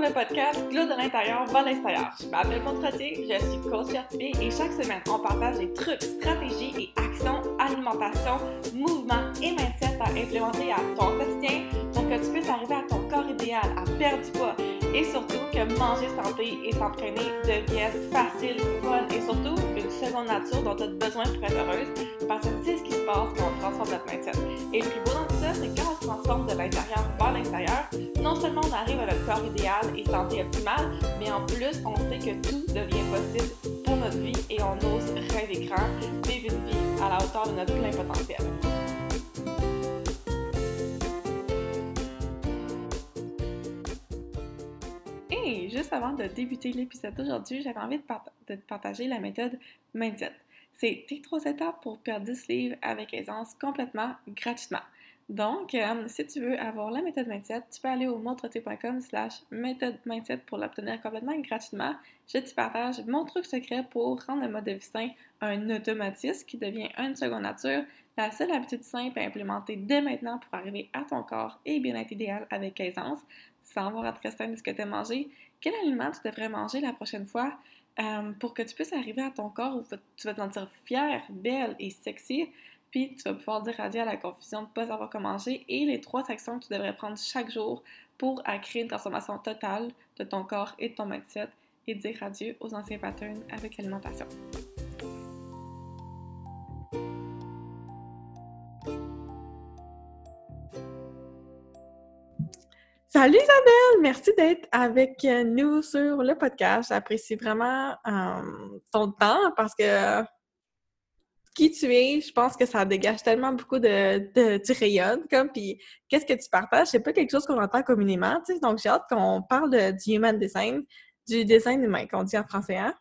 le podcast Glow de l'intérieur vers l'extérieur. Je m'appelle Maud je suis coach certifiée et chaque semaine, on partage des trucs, stratégies et actions, alimentation, mouvement et mindset à implémenter à ton quotidien pour que tu puisses arriver à ton corps idéal, à perdre du poids et surtout que manger santé et s'entraîner devienne facile, fun et surtout une seconde nature dont tu as besoin pour être heureuse parce que c'est ce qui se passe quand on transforme notre mindset. Et le plus beau dans tout ça, c'est quand on se transforme de l'intérieur vers l'extérieur, non seulement on arrive à notre corps idéal et santé optimale, mais en plus, on sait que tout devient possible pour notre vie et on ose rêver grand, vivre une vie à la hauteur de notre plein potentiel. Juste avant de débuter l'épisode d'aujourd'hui, j'avais envie de, de, partager la méthode Mindset. C'est tes trois étapes pour perdre 10 livres avec aisance complètement gratuitement. Donc, euh, si tu veux avoir la méthode mindset, tu peux aller au montreté.com slash méthode mindset pour l'obtenir complètement gratuitement. Je te partage mon truc secret pour rendre le mode de vie sain un automatisme qui devient une seconde nature, la seule habitude simple à implémenter dès maintenant pour arriver à ton corps et bien-être idéal avec aisance, sans avoir à te restreindre de ce que tu as mangé. Quel aliment tu devrais manger la prochaine fois euh, pour que tu puisses arriver à ton corps où tu vas te sentir fière, belle et sexy puis tu vas pouvoir dire adieu à la confusion de ne pas savoir comment manger et les trois actions que tu devrais prendre chaque jour pour créer une transformation totale de ton corps et de ton mindset et dire adieu aux anciens patterns avec l'alimentation. Salut Isabelle, merci d'être avec nous sur le podcast. J'apprécie vraiment euh, ton temps parce que qui tu es, je pense que ça dégage tellement beaucoup de, de tu rayonnes, comme, puis qu'est-ce que tu partages, c'est pas quelque chose qu'on entend communément, tu sais, donc j'ai hâte qu'on parle du human design, du design humain, qu'on dit en français, hein?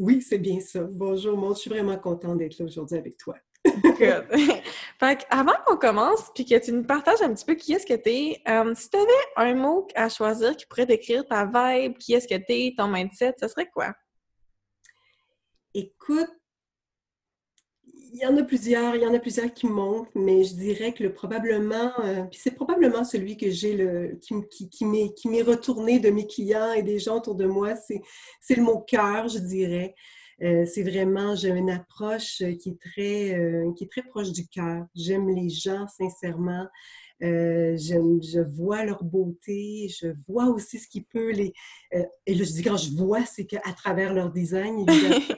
Oui, c'est bien ça. Bonjour, moi, je suis vraiment contente d'être là aujourd'hui avec toi. Good. fait avant qu'on commence, puis que tu nous partages un petit peu qui est-ce que tu es, euh, si tu avais un mot à choisir qui pourrait décrire ta vibe, qui est-ce que tu es, ton mindset, ce serait quoi? Écoute, il y en a plusieurs, il y en a plusieurs qui montent, mais je dirais que le probablement, euh, puis c'est probablement celui que j'ai le qui, qui, qui m'est retourné de mes clients et des gens autour de moi, c'est le mot cœur, je dirais. Euh, c'est vraiment, j'ai une approche qui est très, euh, qui est très proche du cœur. J'aime les gens sincèrement. Euh, je, vois leur beauté, je vois aussi ce qui peut les... Euh, et là, je dis quand je vois, c'est qu'à travers leur design, évidemment.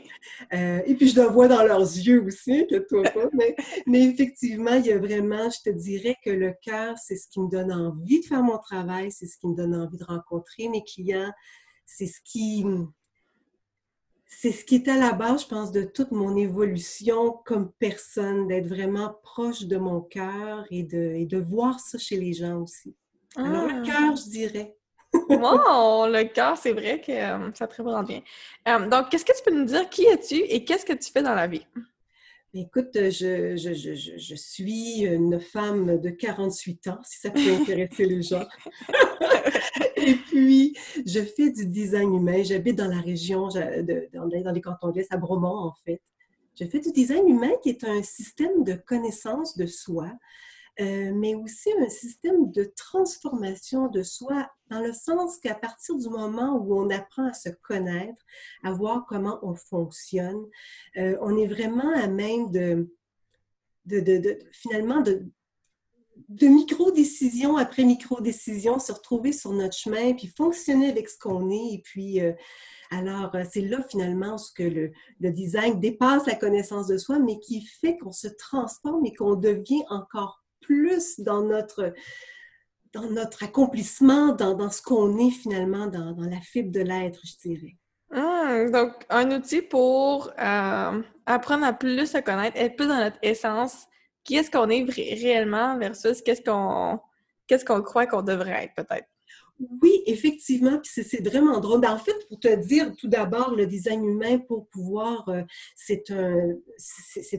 Euh, et puis, je le vois dans leurs yeux aussi, que toi pas. Mais, mais, effectivement, il y a vraiment, je te dirais que le cœur, c'est ce qui me donne envie de faire mon travail, c'est ce qui me donne envie de rencontrer mes clients, c'est ce qui c'est ce qui est à la base, je pense, de toute mon évolution comme personne, d'être vraiment proche de mon cœur et de, de voir ça chez les gens aussi. Alors, le ah. cœur, je dirais. wow! Le cœur, c'est vrai que euh, ça très bien. Euh, donc, qu'est-ce que tu peux nous dire? Qui es-tu et qu'est-ce que tu fais dans la vie? Écoute, je, je, je, je, suis une femme de 48 ans, si ça peut intéresser les gens. Et puis, je fais du design humain. J'habite dans la région, dans les cantons de l'Est, à Bromont, en fait. Je fais du design humain qui est un système de connaissance de soi, euh, mais aussi un système de transformation de soi, dans le sens qu'à partir du moment où on apprend à se connaître, à voir comment on fonctionne, euh, on est vraiment à même de, finalement, de, micro-décision après micro-décision, se retrouver sur notre chemin, puis fonctionner avec ce qu'on est. Et puis, euh, alors, c'est là finalement ce que le, design dépasse la connaissance de soi, mais qui fait qu'on se transforme et qu'on devient encore plus dans notre, dans notre accomplissement, dans, ce qu'on est finalement, dans, la fibre de l'être, je dirais. Ah, donc, un outil pour euh, apprendre à plus se connaître, être plus dans notre essence, qui est-ce qu'on est réellement versus qu'est-ce qu'on qu'est-ce qu'on croit qu'on devrait être peut-être? Oui, effectivement, puis c'est vraiment drôle. Ben, en fait, pour te dire tout d'abord, le design humain, pour pouvoir, euh, c'est un,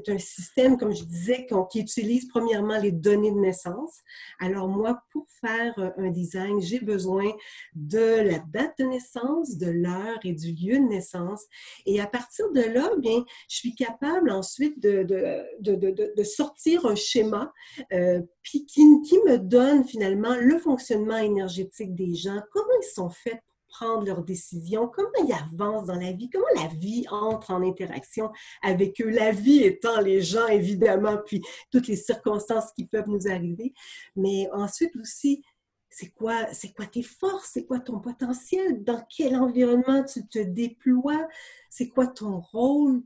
un système, comme je disais, qui utilise premièrement les données de naissance. Alors moi, pour faire euh, un design, j'ai besoin de la date de naissance, de l'heure et du lieu de naissance. Et à partir de là, bien, je suis capable ensuite de, de, de, de sortir un schéma euh, puis qui, qui me donne finalement le fonctionnement énergétique des gens, comment ils sont faits prendre leurs décisions, comment ils avancent dans la vie, comment la vie entre en interaction avec eux, la vie étant les gens, évidemment, puis toutes les circonstances qui peuvent nous arriver. Mais ensuite aussi, c'est quoi, c'est quoi tes forces, c'est quoi ton potentiel, dans quel environnement tu te déploies, c'est quoi ton rôle,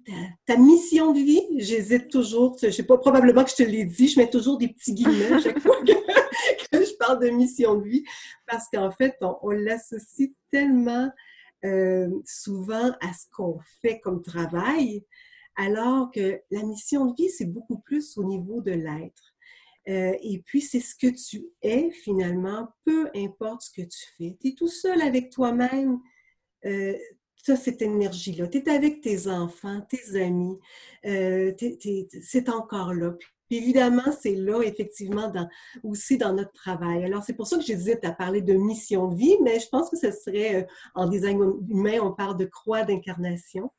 ta, mission de vie? J'hésite toujours, je sais pas, probablement que je te l'ai dit, je mets toujours des petits guillemets chaque fois que, je de mission de vie, parce qu'en fait, on, l'associe tellement euh, souvent à ce qu'on fait comme travail, alors que la mission de vie, c'est beaucoup plus au niveau de l'être. Euh, et puis, c'est ce que tu es finalement, peu importe ce que tu fais. Tu es tout seul avec toi-même. Euh, tu as cette énergie-là. Tu es avec tes enfants, tes amis. C'est encore là. Évidemment, c'est là, effectivement, dans, aussi dans notre travail. Alors, c'est pour ça que j'hésite à parler de mission de vie, mais je pense que ce serait, en design humain, on parle de croix d'incarnation.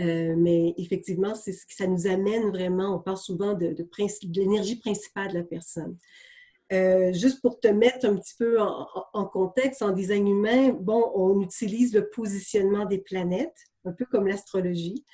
Euh, mais effectivement, c'est ce que ça nous amène vraiment. On parle souvent de l'énergie principale de la personne. Euh, juste pour te mettre un petit peu en, en, contexte, en design humain, bon, on utilise le positionnement des planètes un peu comme l'astrologie.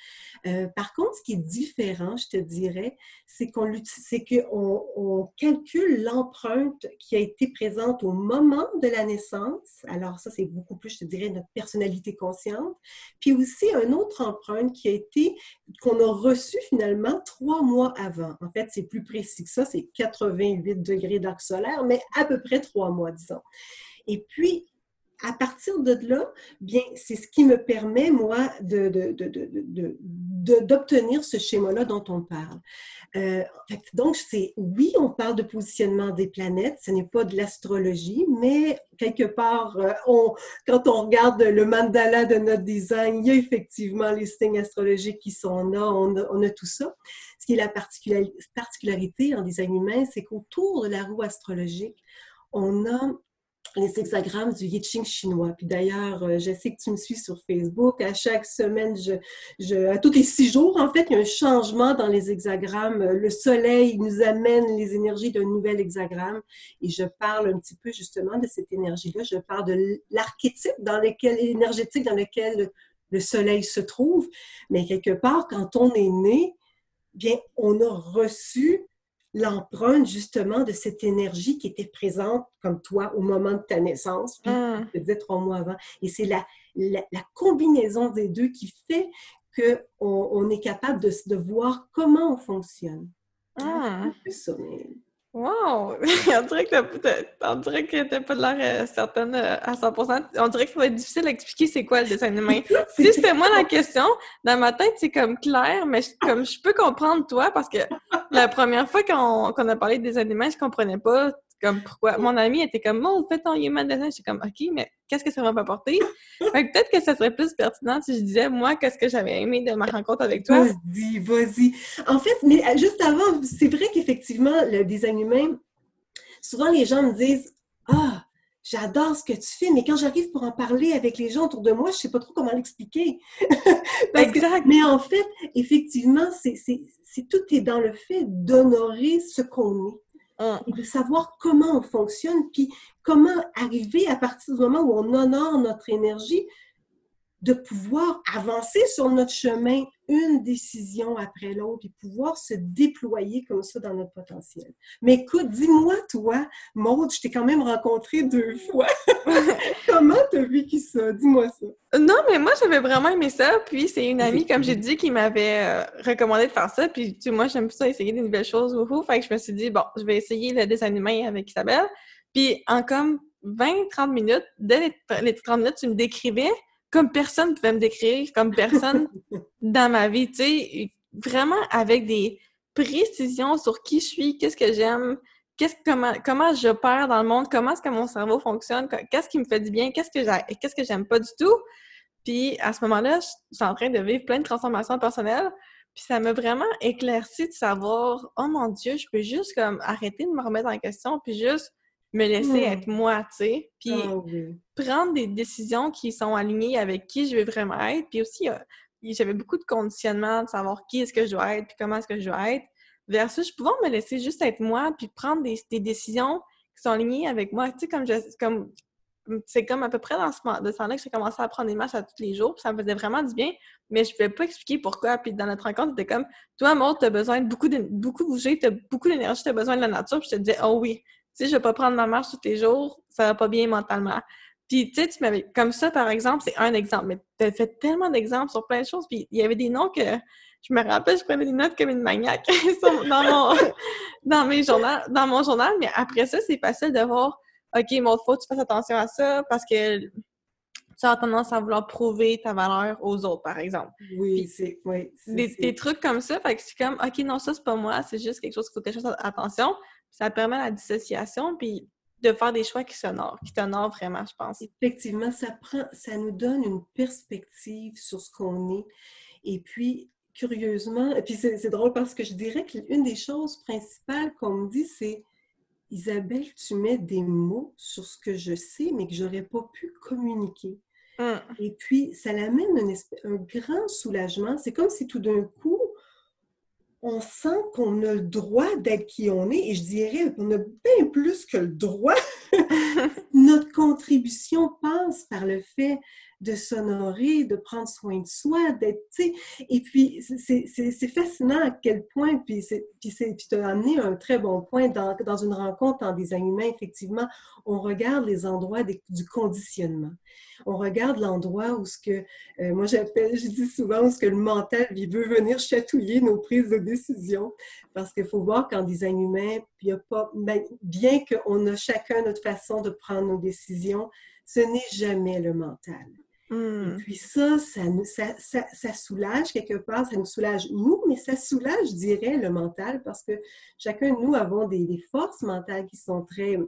Euh, par contre, ce qui est différent, je te dirais, c'est qu'on qu'on on calcule l'empreinte qui a été présente au moment de la naissance. Alors ça, c'est beaucoup plus, je te dirais, notre personnalité consciente. Puis aussi, une autre empreinte qui a été, qu'on a reçue finalement trois mois avant. En fait, c'est plus précis que ça, c'est 88 degrés d'arc solaire, mais à peu près trois mois, disons. Et puis, à partir de là, bien, c'est ce qui me permet, moi, d'obtenir ce schéma-là dont on parle. Euh, donc, c'est oui, on parle de positionnement des planètes, ce n'est pas de l'astrologie, mais quelque part, euh, quand on regarde le mandala de notre design, il y a effectivement les signes astrologiques qui sont là, on a, on a tout ça. Ce qui est la particularité en design humain, c'est qu'autour de la roue astrologique, on a les hexagrammes du I Ching chinois. Puis d'ailleurs, euh, je sais que tu me suis sur Facebook. À chaque semaine, je, je, à tous les six jours, en fait, il y a un changement dans les hexagrammes. Le soleil nous amène les énergies d'un nouvel hexagramme. Et je parle un petit peu justement de cette énergie-là. Je parle de l'archétype dans lequel, énergétique dans lequel le soleil se trouve. Mais quelque part, quand on est né, bien, on a reçu l'empreinte justement de cette énergie qui était présente comme toi au moment de ta naissance, puis mmh. je disais trois mois avant. Et c'est la, la, combinaison des deux qui fait qu'on on est capable de, de, voir comment on fonctionne. Ah. Ça, Wow! on dirait que t'as pas de l'air euh, certaine euh, à 100%. On dirait que ça va être difficile d'expliquer c'est quoi le dessin animé. si c'était moi la question, dans ma tête, c'est comme clair, mais comme je peux comprendre toi, parce que la première fois qu'on a parlé des animaux, je comprenais pas comme pourquoi? Mon ami était comme, oh, fais ton human design. J'étais comme, OK, mais qu'est-ce que ça va m'apporter? peut-être que ça serait plus pertinent si je disais, moi, qu'est-ce que j'avais aimé de ma rencontre avec toi? Vas-y, vas-y. En fait, mais euh, juste avant, c'est vrai qu'effectivement, le design humain, souvent les gens me disent, ah, j'adore ce que tu fais, mais quand j'arrive pour en parler avec les gens autour de moi, je sais pas trop comment l'expliquer. exact. mais en fait, effectivement, c'est, tout est dans le fait d'honorer ce qu'on est. Et de savoir comment on fonctionne, puis comment arriver à partir du moment où on honore notre énergie, de pouvoir avancer sur notre chemin une décision après l'autre et pouvoir se déployer comme ça dans notre potentiel. Mais écoute, dis-moi, toi, Maude, je t'ai quand même rencontré deux fois. Comment tu as vécu ça? Dis-moi ça. Non, mais moi, j'avais vraiment aimé ça. Puis, c'est une amie, comme j'ai dit, qui m'avait euh, recommandé de faire ça. Puis, tu moi, j'aime ça, essayer des nouvelles choses. Wouhou. Fait que je me suis dit, bon, je vais essayer le dessin animé avec Isabelle. Puis, en comme 20-30 minutes, dès les 30 minutes, tu me décrivais comme personne ne pouvait me décrire, comme personne dans ma vie, tu sais, vraiment avec des précisions sur qui je suis, qu'est-ce que j'aime, qu'est-ce comment comment j'opère dans le monde, comment est-ce que mon cerveau fonctionne, qu'est-ce qui me fait du bien, qu'est-ce que j'ai qu'est-ce que j'aime pas du tout. Puis à ce moment-là, je suis en train de vivre plein de transformations personnelles. Puis ça m'a vraiment éclairci de savoir, oh mon Dieu, je peux juste comme arrêter de me remettre en question, puis juste me laisser être moi, tu sais. Puis ah prendre des décisions qui sont alignées avec qui je veux vraiment être. Puis aussi, j'avais beaucoup de conditionnement de savoir qui est-ce que je dois être, puis comment est-ce que je dois être. Versus, je pouvais me laisser juste être moi, puis prendre des, décisions qui sont alignées avec moi. Tu sais, comme, je, comme c'est comme à peu près dans ce moment de temps-là que j'ai commencé à prendre des marches à tous les jours, puis ça me faisait vraiment du bien, mais je ne pouvais pas expliquer pourquoi. Puis dans notre rencontre, c'était comme, toi, Maud, tu as besoin de beaucoup, de, beaucoup bouger, tu as beaucoup d'énergie, tu as besoin de la nature, puis je te disais, oh oui, si je ne vais pas prendre ma marche tous les jours, ça va pas bien mentalement. Puis, tu sais, tu m'avais. Comme ça, par exemple, c'est un exemple, mais tu as fait tellement d'exemples sur plein de choses. Puis, il y avait des noms que je me rappelle, je prenais des notes comme une maniaque dans, mon, dans, mes journaux, dans mon journal. Mais après ça, c'est facile de voir, OK, mon faut que tu fasses attention à ça parce que tu as tendance à vouloir prouver ta valeur aux autres, par exemple. Oui, c'est. Oui, des, trucs comme ça. Fait que c'est comme, OK, non, ça, c'est pas moi, c'est juste quelque chose qu'il faut que je fasse attention. Ça permet la dissociation. Puis, de faire des choix qui s'honorent, qui t'honorent vraiment, je pense. Effectivement, ça prend, ça nous donne une perspective sur ce qu'on est. Et puis, curieusement, et puis c'est drôle parce que je dirais qu'une des choses principales qu'on me dit, c'est Isabelle, tu mets des mots sur ce que je sais, mais que j'aurais pas pu communiquer. Hum. Et puis, ça l'amène un, un grand soulagement. C'est comme si tout d'un coup, on sent qu'on a le droit d'être qui on est, et je dirais qu'on a bien plus que le droit. Notre contribution passe par le fait de s'honorer, de prendre soin de soi, d'être, et puis c'est fascinant à quel point, puis tu as amené un très bon point dans, dans une rencontre en design humain, effectivement, on regarde les endroits du conditionnement. On regarde l'endroit où ce que, euh, moi j'appelle, je dis souvent, où ce que le mental il veut venir chatouiller nos prises de décision, parce qu'il faut voir qu'en design humain, y a pas, ben, bien qu'on a chacun notre façon de prendre nos décisions, ce n'est jamais le mental. Et hmm. puis ça ça, ça, ça, soulage quelque part, ça nous soulage nous, mais ça soulage, je dirais, le mental parce que chacun de nous avons des, forces mentales qui sont très,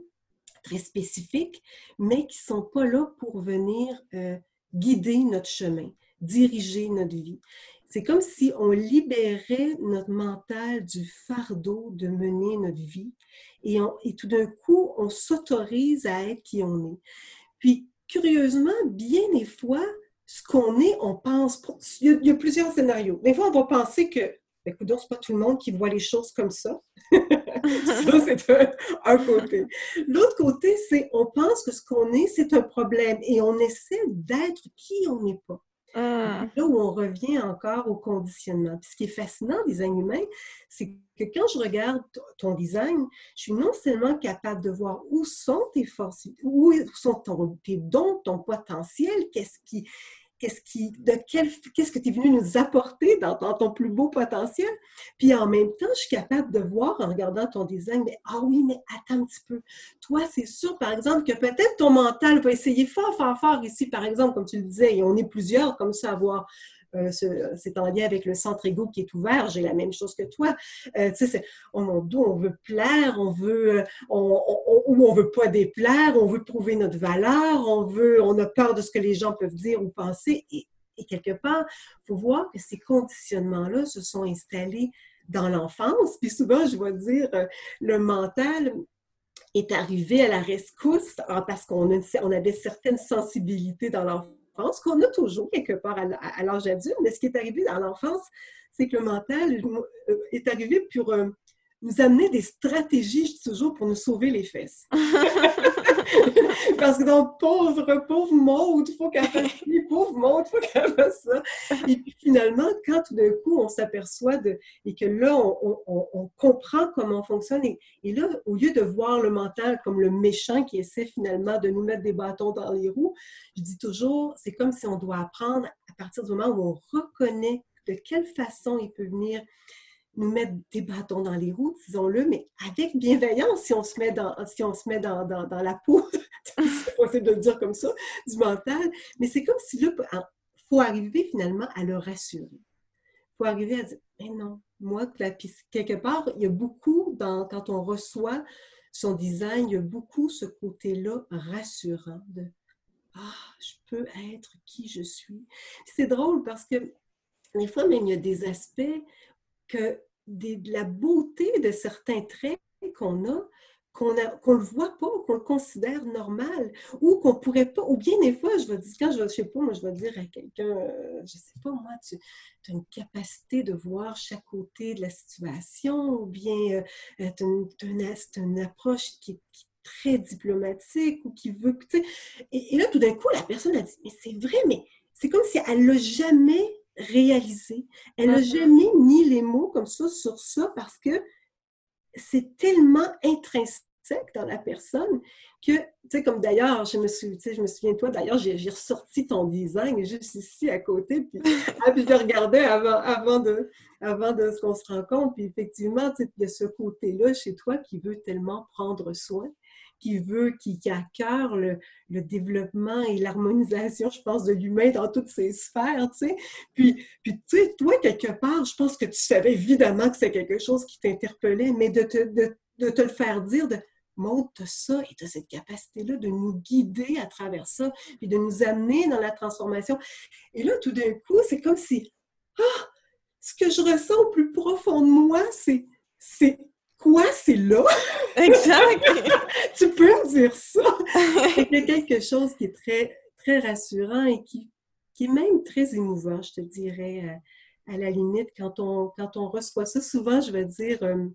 très spécifiques, mais qui ne sont pas là pour venir euh, guider notre chemin, diriger notre vie. C'est comme si on libérait notre mental du fardeau de mener notre vie et, et tout d'un coup, on s'autorise à être qui on est. Puis, curieusement, bien des fois, ce qu'on est, on pense. Il y, a, plusieurs scénarios. Des fois, on va penser que, écoute, c'est pas tout le monde qui voit les choses comme ça. ça, c'est un, côté. L'autre côté, c'est on pense que ce qu'on est, c'est un problème et on essaie d'être qui on n'est pas. Mmh. Là où on revient encore au conditionnement. Ce qui est fascinant des design humain, c'est que quand je regarde ton design, je suis non seulement capable de voir où sont tes forces, où sont tes dons, ton potentiel, qu'est-ce qui, qu'est-ce que tu es venu nous apporter dans, ton plus beau potentiel? Puis en même temps, je suis capable de voir en regardant ton design, mais ah oui, mais attends un petit peu. Toi, c'est sûr, par exemple, que peut-être ton mental va essayer fort, fort, fort ici, par exemple, comme tu le disais, et on est plusieurs comme ça à voir euh, c'est en lien avec le centre égo qui est ouvert. J'ai la même chose que toi. Euh, tu sais, on, on, veut plaire, on veut, euh, on, ou on veut pas déplaire, on veut prouver notre valeur, on veut, on a peur de ce que les gens peuvent dire ou penser. Et, quelque part, il faut voir que ces conditionnements-là se sont installés dans l'enfance. Puis souvent, je vais dire, le mental est arrivé à la rescousse ah, parce qu'on on avait certaines sensibilités dans l'enfance qu'on a toujours quelque part à, l'âge adulte, mais ce qui est arrivé dans l'enfance, c'est que le mental euh, est arrivé pour euh, nous amener des stratégies, je dis toujours, pour nous sauver les fesses. Parce que donc, pauvre, pauvre Maud, il faut qu'elle fasse ci, pauvre Maud, il faut qu'elle fasse ça. Et puis finalement, quand tout d'un coup, on s'aperçoit et que là, on, comprend comment on fonctionne, et, là, au lieu de voir le mental comme le méchant qui essaie finalement de nous mettre des bâtons dans les roues, je dis toujours, c'est comme si on doit apprendre à partir du moment où on reconnaît de quelle façon il peut venir nous mettre des bâtons dans les roues, disons-le, mais avec bienveillance si on se met dans, si on se met dans, dans, la peau, c'est possible de le dire comme ça, du mental. Mais c'est comme si là, il faut arriver finalement à le rassurer. Faut arriver à dire, mais non, moi, quelque part, il y a beaucoup, dans, quand on reçoit son design, il y a beaucoup ce côté-là rassurant de Ah, je peux être qui je suis. C'est drôle parce que des fois, même, il y a des aspects que de la beauté de certains traits qu'on a, qu'on ne le voit pas, qu'on le considère normal, ou qu'on pourrait pas, ou bien des fois, je vais dire, quand je, je sais pas, moi, je vais dire à quelqu'un, euh, je sais pas, moi, tu, as une capacité de voir chaque côté de la situation, ou bien euh, tu as, une approche qui, est très diplomatique ou qui veut, tu sais. Et, là, tout d'un coup, la personne a dit, mais c'est vrai, mais c'est comme si elle l'a jamais réalisé. Elle n'a mm-hmm. jamais mis les mots comme ça sur ça parce que c'est tellement intrinsèque dans la personne que, tu sais, comme d'ailleurs, je me, suis, je me souviens de toi, d'ailleurs, j'ai ressorti ton design juste ici à côté, puis, ah, puis je le regardais avant, avant de, avant de ce qu'on se rencontre, puis effectivement, il y a ce côté-là chez toi qui veut tellement prendre soin qui veut, qui, a à cœur le, le développement et l'harmonisation, je pense, de l'humain dans toutes ses sphères, tu sais. Puis, puis tu sais, toi, quelque part, je pense que tu savais évidemment que c'est quelque chose qui t'interpellait, mais de te, de, de te le faire dire, de montre ça et tu as cette capacité-là de nous guider à travers ça, puis de nous amener dans la transformation. Et là, tout d'un coup, c'est comme si, ah, ce que je ressens au plus profond de moi, c'est, c'est quoi, c'est là? Exact! tu peux me dire ça? C'est quelque chose qui est très, très rassurant et qui, qui est même très émouvant, je te dirais, à, la limite, quand on, quand on reçoit ça. Souvent, je vais dire, euh,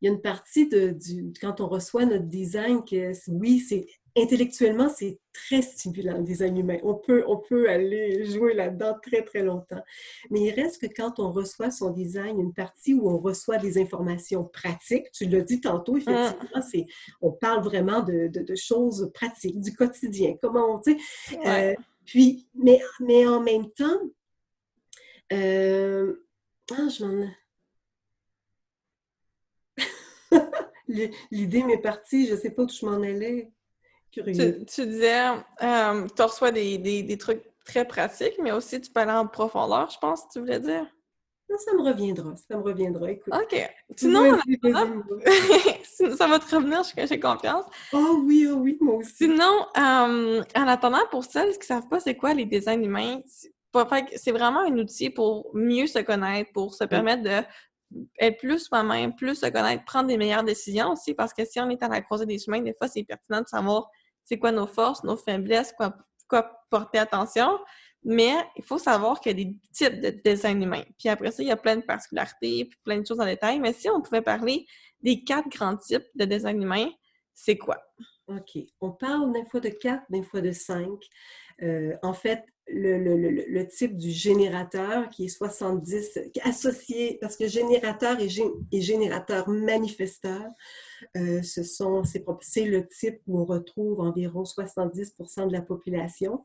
il y a une partie de, du, quand on reçoit notre design que oui, c'est intellectuellement, c'est très stimulant, le design humain. On peut, on peut aller jouer là-dedans très, très longtemps. Mais il reste que quand on reçoit son design, une partie où on reçoit des informations pratiques, tu l'as dit tantôt, effectivement, mm. c'est, on parle vraiment de, de, choses pratiques, du quotidien, comment, tu sais. Euh, puis, mais, mais en même temps, euh, ah, je m'en L'idée m'est partie, je ne sais pas où je m'en allais. Tu, disais, euh, tu reçois des, des, trucs très pratiques, mais aussi tu peux aller en profondeur, je pense, tu voulais dire? Non, ça me reviendra, ça me reviendra. Écoute. OK. Sinon, ça va te revenir, j'ai confiance. Oh oui, oh oui, moi aussi. Sinon, euh, en attendant, pour celles qui ne savent pas c'est quoi les designs humains, c'est vraiment un outil pour mieux se connaître, pour se permettre de être plus soi-même, plus se connaître, prendre des meilleures décisions aussi, parce que si on est à la croisée des chemins, des fois, c'est pertinent de savoir c'est quoi nos forces, nos faiblesses, quoi, quoi porter attention. Mais il faut savoir qu'il y a des types de design humain. Puis après ça, il y a plein de particularités, puis plein de choses en détail. Mais si on pouvait parler des quatre grands types de design humain, c'est quoi? OK. On parle d'un fois de quatre, d'un fois de cinq. Euh, en fait, le, type du générateur qui est 70, associé, parce que générateur et, générateur manifesteur, euh, ce sont, c'est le type où on retrouve environ 70% de la population.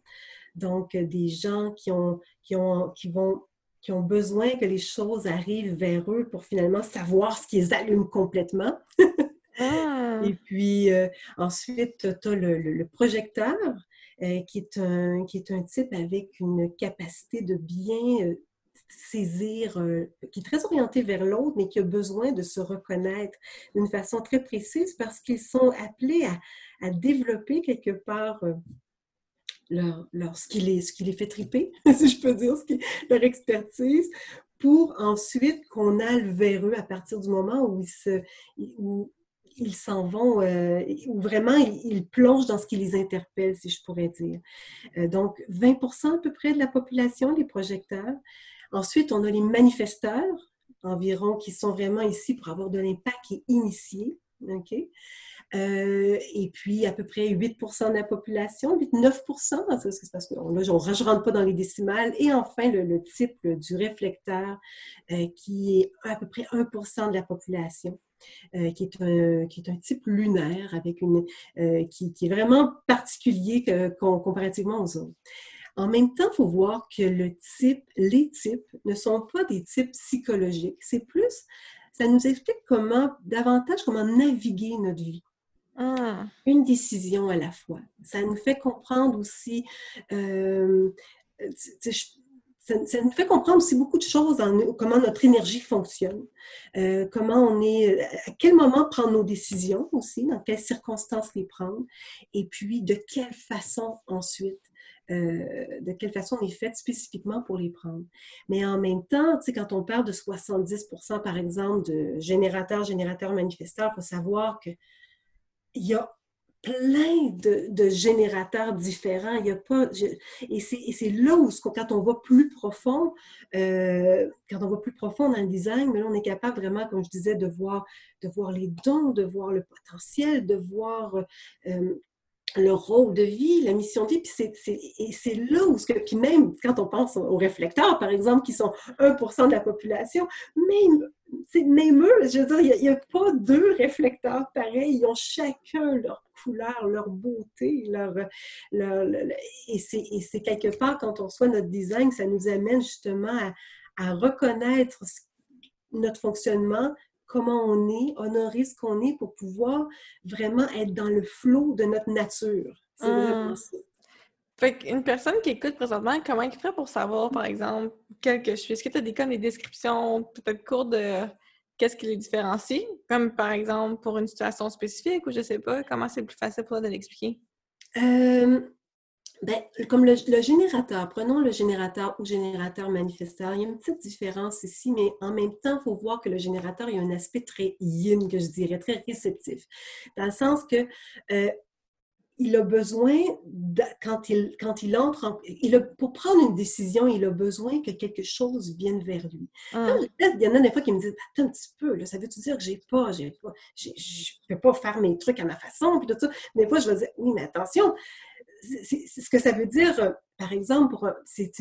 Donc, des gens qui, ont, qui, ont, qui, vont, qui ont besoin que les choses arrivent vers eux pour finalement savoir ce qui les allume complètement. Ah! Et puis, euh, ensuite, tu as le projecteur euh, qui, est un, qui est un type avec une capacité de bien euh, saisir, euh, qui est très orienté vers l'autre, mais qui a besoin de se reconnaître d'une façon très précise parce qu'ils sont appelés à, à, développer quelque part leur, leur, ce, qui les, ce qui les fait triper, si je peux dire, ce qui, leur expertise, pour ensuite qu'on aille vers eux à partir du moment où ils, se, où ils s'en vont, euh, ou vraiment ils, plongent dans ce qui les interpelle, si je pourrais dire. Euh, donc, 20% à peu près de la population, les projecteurs. Ensuite, on a les manifesteurs, environ, qui sont vraiment ici pour avoir de l'impact et initier. OK? Euh, et puis, à peu près 8% de la population, 8-9 c'est parce que là, on ne rentre pas dans les décimales. Et enfin, le, type du réflecteur, qui est à peu près 1% de la population. Euh, qui, est un, qui est un type lunaire avec une, euh, qui, qui, est vraiment particulier que, comparativement aux autres. En même temps, il faut voir que le type, les types ne sont pas des types psychologiques. C'est plus, ça nous explique comment, davantage comment naviguer notre vie. Ah. Une décision à la fois. Ça nous fait comprendre aussi, euh, ça, nous fait comprendre aussi beaucoup de choses dans comment notre énergie fonctionne, euh, comment on est, à quel moment prendre nos décisions aussi, dans quelles circonstances les prendre, et puis de quelle façon ensuite, euh, de quelle façon on est fait spécifiquement pour les prendre. Mais en même temps, quand on parle de 70% par exemple, de générateurs, générateurs, manifesteurs, il faut savoir qu'il y a plein de, générateurs différents. Il y a pas, et c'est là où, quand on va plus profond, euh, quand on va plus profond dans le design, mais là, on est capable vraiment, comme je disais, de voir, de voir les dons, de voir le potentiel, de voir euh, le rôle de vie, la mission de vie, puis c'est là où, puis même quand on pense aux réflecteurs, par exemple, qui sont 1% de la population, même, eux, je veux dire, il n'y a, pas deux réflecteurs pareils, ils ont chacun leur couleur, leur beauté, leur, leur, et c'est quelque part, quand on soit notre design, ça nous amène justement à, à reconnaître notre fonctionnement, comment on est, honorer ce qu'on est pour pouvoir vraiment être dans le flot de notre nature. C'est vraiment mmh. ça. Fait qu'une personne qui écoute présentement, comment il ferait pour savoir, par exemple, quel que je suis? Est-ce que tu as des cas, des descriptions peut-être courtes de qu'est-ce qui les différencie? Comme par exemple pour une situation spécifique ou je sais pas, comment c'est plus facile pour toi de l'expliquer? Euh, ben, comme le, générateur, prenons le générateur ou générateur manifesteur, il y a une petite différence ici, mais en même temps, il faut voir que le générateur, il y a un aspect très yin, que je dirais, très réceptif, dans le sens que euh, il a besoin, quand, il, quand il entre, il pour prendre une décision, il a besoin que quelque chose vienne vers lui. Ah. il y en a des fois qui me disent, attends un petit peu, là, ça veut-tu dire que j'ai pas, j'ai pas, je ne peux pas faire mes trucs à ma façon, puis tout ça? Des fois, je vais dire, oui, mais attention, ce que ça veut dire, euh, par exemple, c'est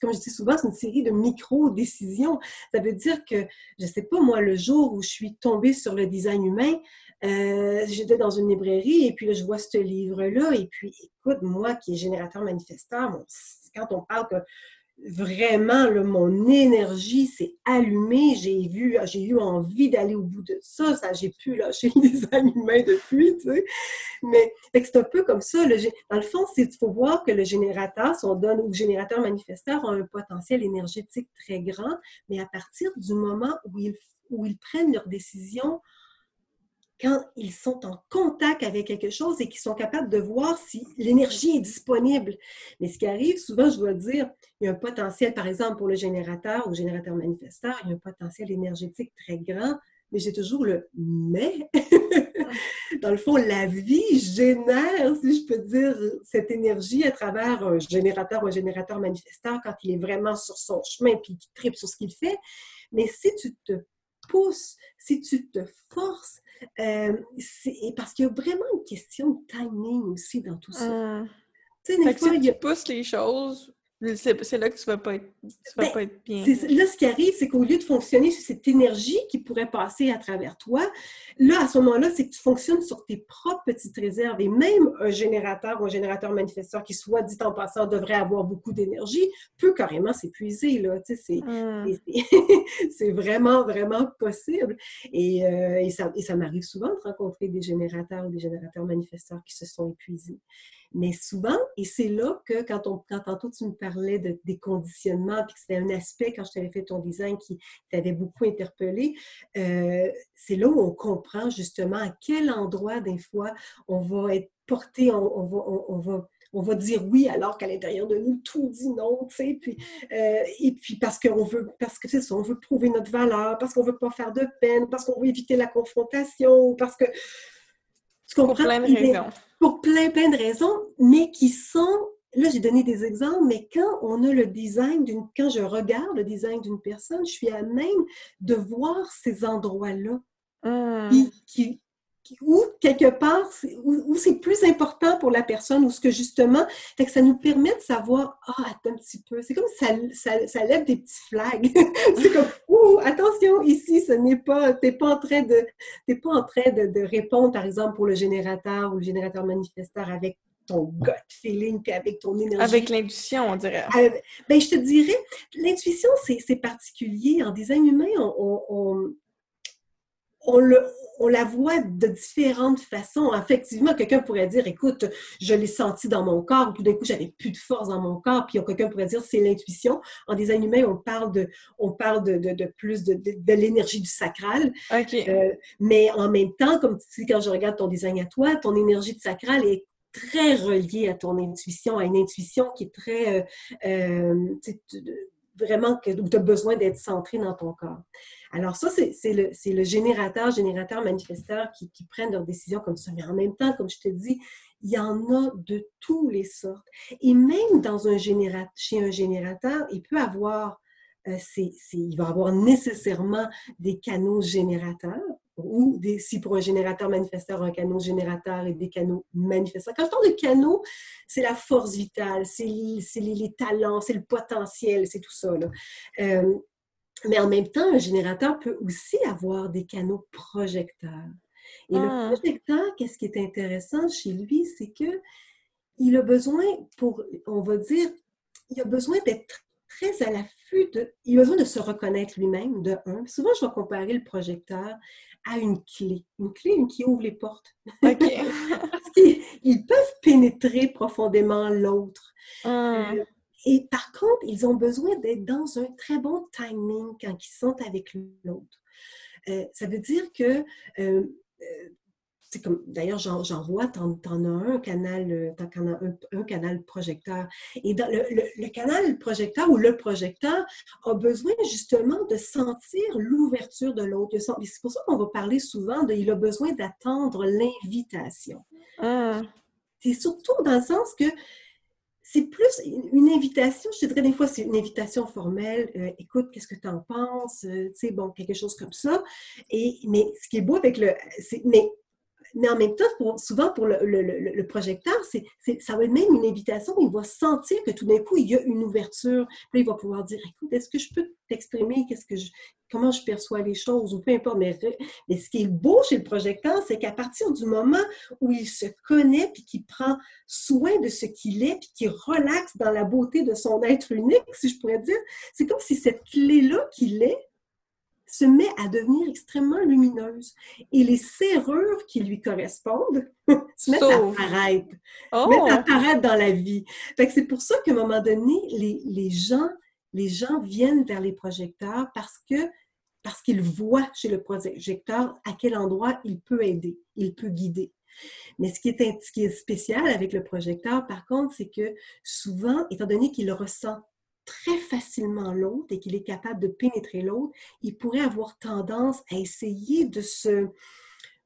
comme je dis souvent, c'est une série de micro-décisions. Ça veut dire que, je ne sais pas, moi, le jour où je suis tombée sur le design humain, euh, j'étais dans une librairie et puis là, je vois ce livre-là. Et puis, écoute, moi qui est générateur manifesteur, quand on parle que vraiment, mon énergie s'est allumée. J'ai vu, j'ai eu envie d'aller au bout de ça. ça j'ai pu lâcher les design humain depuis, tu. Mais c'est un peu comme ça. Le, dans le fond, il faut voir que le générateur, son donne, ou le générateur manifesteur, a un potentiel énergétique très grand, mais à partir du moment où ils, où ils prennent leurs décisions quand ils sont en contact avec quelque chose et qu'ils sont capables de voir si l'énergie est disponible. Mais ce qui arrive, souvent, je dois dire, il y a un potentiel, par exemple, pour le générateur ou le générateur manifesteur, il y a un potentiel énergétique très grand, mais j'ai toujours le mais. Dans le fond, la vie génère, si je peux dire, cette énergie à travers un générateur ou un générateur manifesteur quand il est vraiment sur son chemin puis qu'il tripe sur ce qu'il fait. Mais si tu te pousses, si tu te forces, euh, parce qu'il y a vraiment une question de timing aussi dans tout ça. Hum. Tu sais, des fois, y a... tu pousses les choses c'est là que tu vas pas être, vas ben, pas être bien. Là, ce qui arrive, c'est qu'au lieu de fonctionner sur cette énergie qui pourrait passer à travers toi, là, à ce moment-là, c'est que tu fonctionnes sur tes propres petites réserves. Et même un générateur ou un générateur manifesteur qui, soit dit en passant, devrait avoir beaucoup d'énergie, peut carrément s'épuiser. Là, tu sais, c'est, vraiment, vraiment possible. Et, euh, et ça, et ça m'arrive souvent de rencontrer des générateurs ou des générateurs manifesteurs qui se sont épuisés. Mais souvent, et c'est là que quand, on, quand tantôt tu me parlais de, des conditionnements, puis que c'était un aspect quand je t'avais fait ton design qui t'avait beaucoup interpellé, euh, c'est là où on comprend justement à quel endroit des fois on va être porté, on, va, on, va on va dire oui alors qu'à l'intérieur de nous tout dit non, tu sais, puis euh, et puis parce qu'on veut parce que on veut prouver notre valeur, parce qu'on veut pas faire de peine, parce qu'on veut éviter la confrontation, parce que pour plein de raisons. Pour plein, plein de raisons, mais qui sont là, j'ai donné des exemples, mais quand on a le design d'une, quand je regarde le design d'une personne, je suis à même de voir ces endroits-là mmh. qui, ou quelque part, où, c'est plus important pour la personne, ou ce que justement, fait que ça nous permet de savoir, ah, attends un petit peu, c'est comme ça, ça, ça, lève des petits flags. c'est comme, ouh, attention, ici, ce n'est pas, t'es pas en train de, t'es pas en train de, de, répondre, par exemple, pour le générateur ou le générateur manifesteur avec ton gut feeling, puis avec ton énergie. Avec l'intuition, on dirait. Euh, ben, je te dirais, l'intuition, c'est particulier. En design humain, on, on, on, le, on la voit de différentes façons. Effectivement, quelqu'un pourrait dire, écoute, je l'ai senti dans mon corps, tout d'un coup, j'avais plus de force dans mon corps, puis quelqu'un pourrait dire, c'est l'intuition. En design humain, on parle de, on parle de, de, plus de, de l'énergie du sacral. Euh, mais en même temps, comme tu sais, quand je regarde ton design à toi, ton énergie du sacral est très reliée à ton intuition, à une intuition qui est très, euh, euh, vraiment, que, où tu as besoin d'être centré dans ton corps. Alors ça, c'est le, le, générateur, générateur, manifesteur qui, qui, prennent leurs décisions comme ça. Mais en même temps, comme je te dis, il y en a de tous les sortes. Et même dans un chez un générateur, il peut avoir, euh, il va avoir nécessairement des canaux générateurs ou des, si pour un générateur manifesteur, un canot générateur et des canaux manifesteurs. Quand je parle de canaux, c'est la force vitale, c'est les, talents, c'est le potentiel, c'est tout ça. Euh, mais en même temps, un générateur peut aussi avoir des canaux projecteurs. Et le ah. projecteur, qu'est-ce qui est intéressant chez lui, c'est que il a besoin, pour, on va dire, il a besoin d'être très à l'affût de, il a besoin de se reconnaître lui-même, de un. Souvent, je vais comparer le projecteur à une clé, une clé qui ouvre les portes. Parce qu'ils peuvent pénétrer profondément l'autre. Ah. Euh, et par contre, ils ont besoin d'être dans un très bon timing quand ils sont avec l'autre. Euh, ça veut dire que euh, comme, d'ailleurs, j'en vois, t'en as un canal, en as un, canal projecteur. Et dans le, canal projecteur ou le projecteur a besoin justement de sentir l'ouverture de l'autre. C'est pour ça qu'on va parler souvent de, il a besoin d'attendre l'invitation. Ah. C'est surtout dans le sens que c'est plus une invitation, je te dirais des fois, c'est une invitation formelle. Euh, écoute, qu'est-ce que tu en penses? Euh, tu sais, bon, quelque chose comme ça. Et, mais ce qui est beau avec le. Mais, mais en même temps, souvent pour le, projecteur, ça va être même une invitation. Il va sentir que tout d'un coup, il y a une ouverture. Puis il va pouvoir dire Écoute, est-ce que je peux t'exprimer? Qu'est-ce que je, comment je perçois les choses, ou peu importe. Mais, mais ce qui est beau chez le projecteur, c'est qu'à partir du moment où il se connaît, puis qu'il prend soin de ce qu'il est, puis qu'il relaxe dans la beauté de son être unique, si je pourrais dire, c'est comme si cette clé-là qu'il est, se met à devenir extrêmement lumineuse. Et les serrures qui lui correspondent se mettent à apparaître, oh! mettent à apparaître dans la vie. c'est pour ça qu'à un moment donné, les, les, gens, les gens viennent vers les projecteurs parce que parce qu'il voit chez le projecteur à quel endroit il peut aider, il peut guider. Mais ce qui est, ce qui est spécial avec le projecteur, par contre, c'est que souvent, étant donné qu'il ressent très facilement l'autre et qu'il est capable de pénétrer l'autre, il pourrait avoir tendance à essayer de se,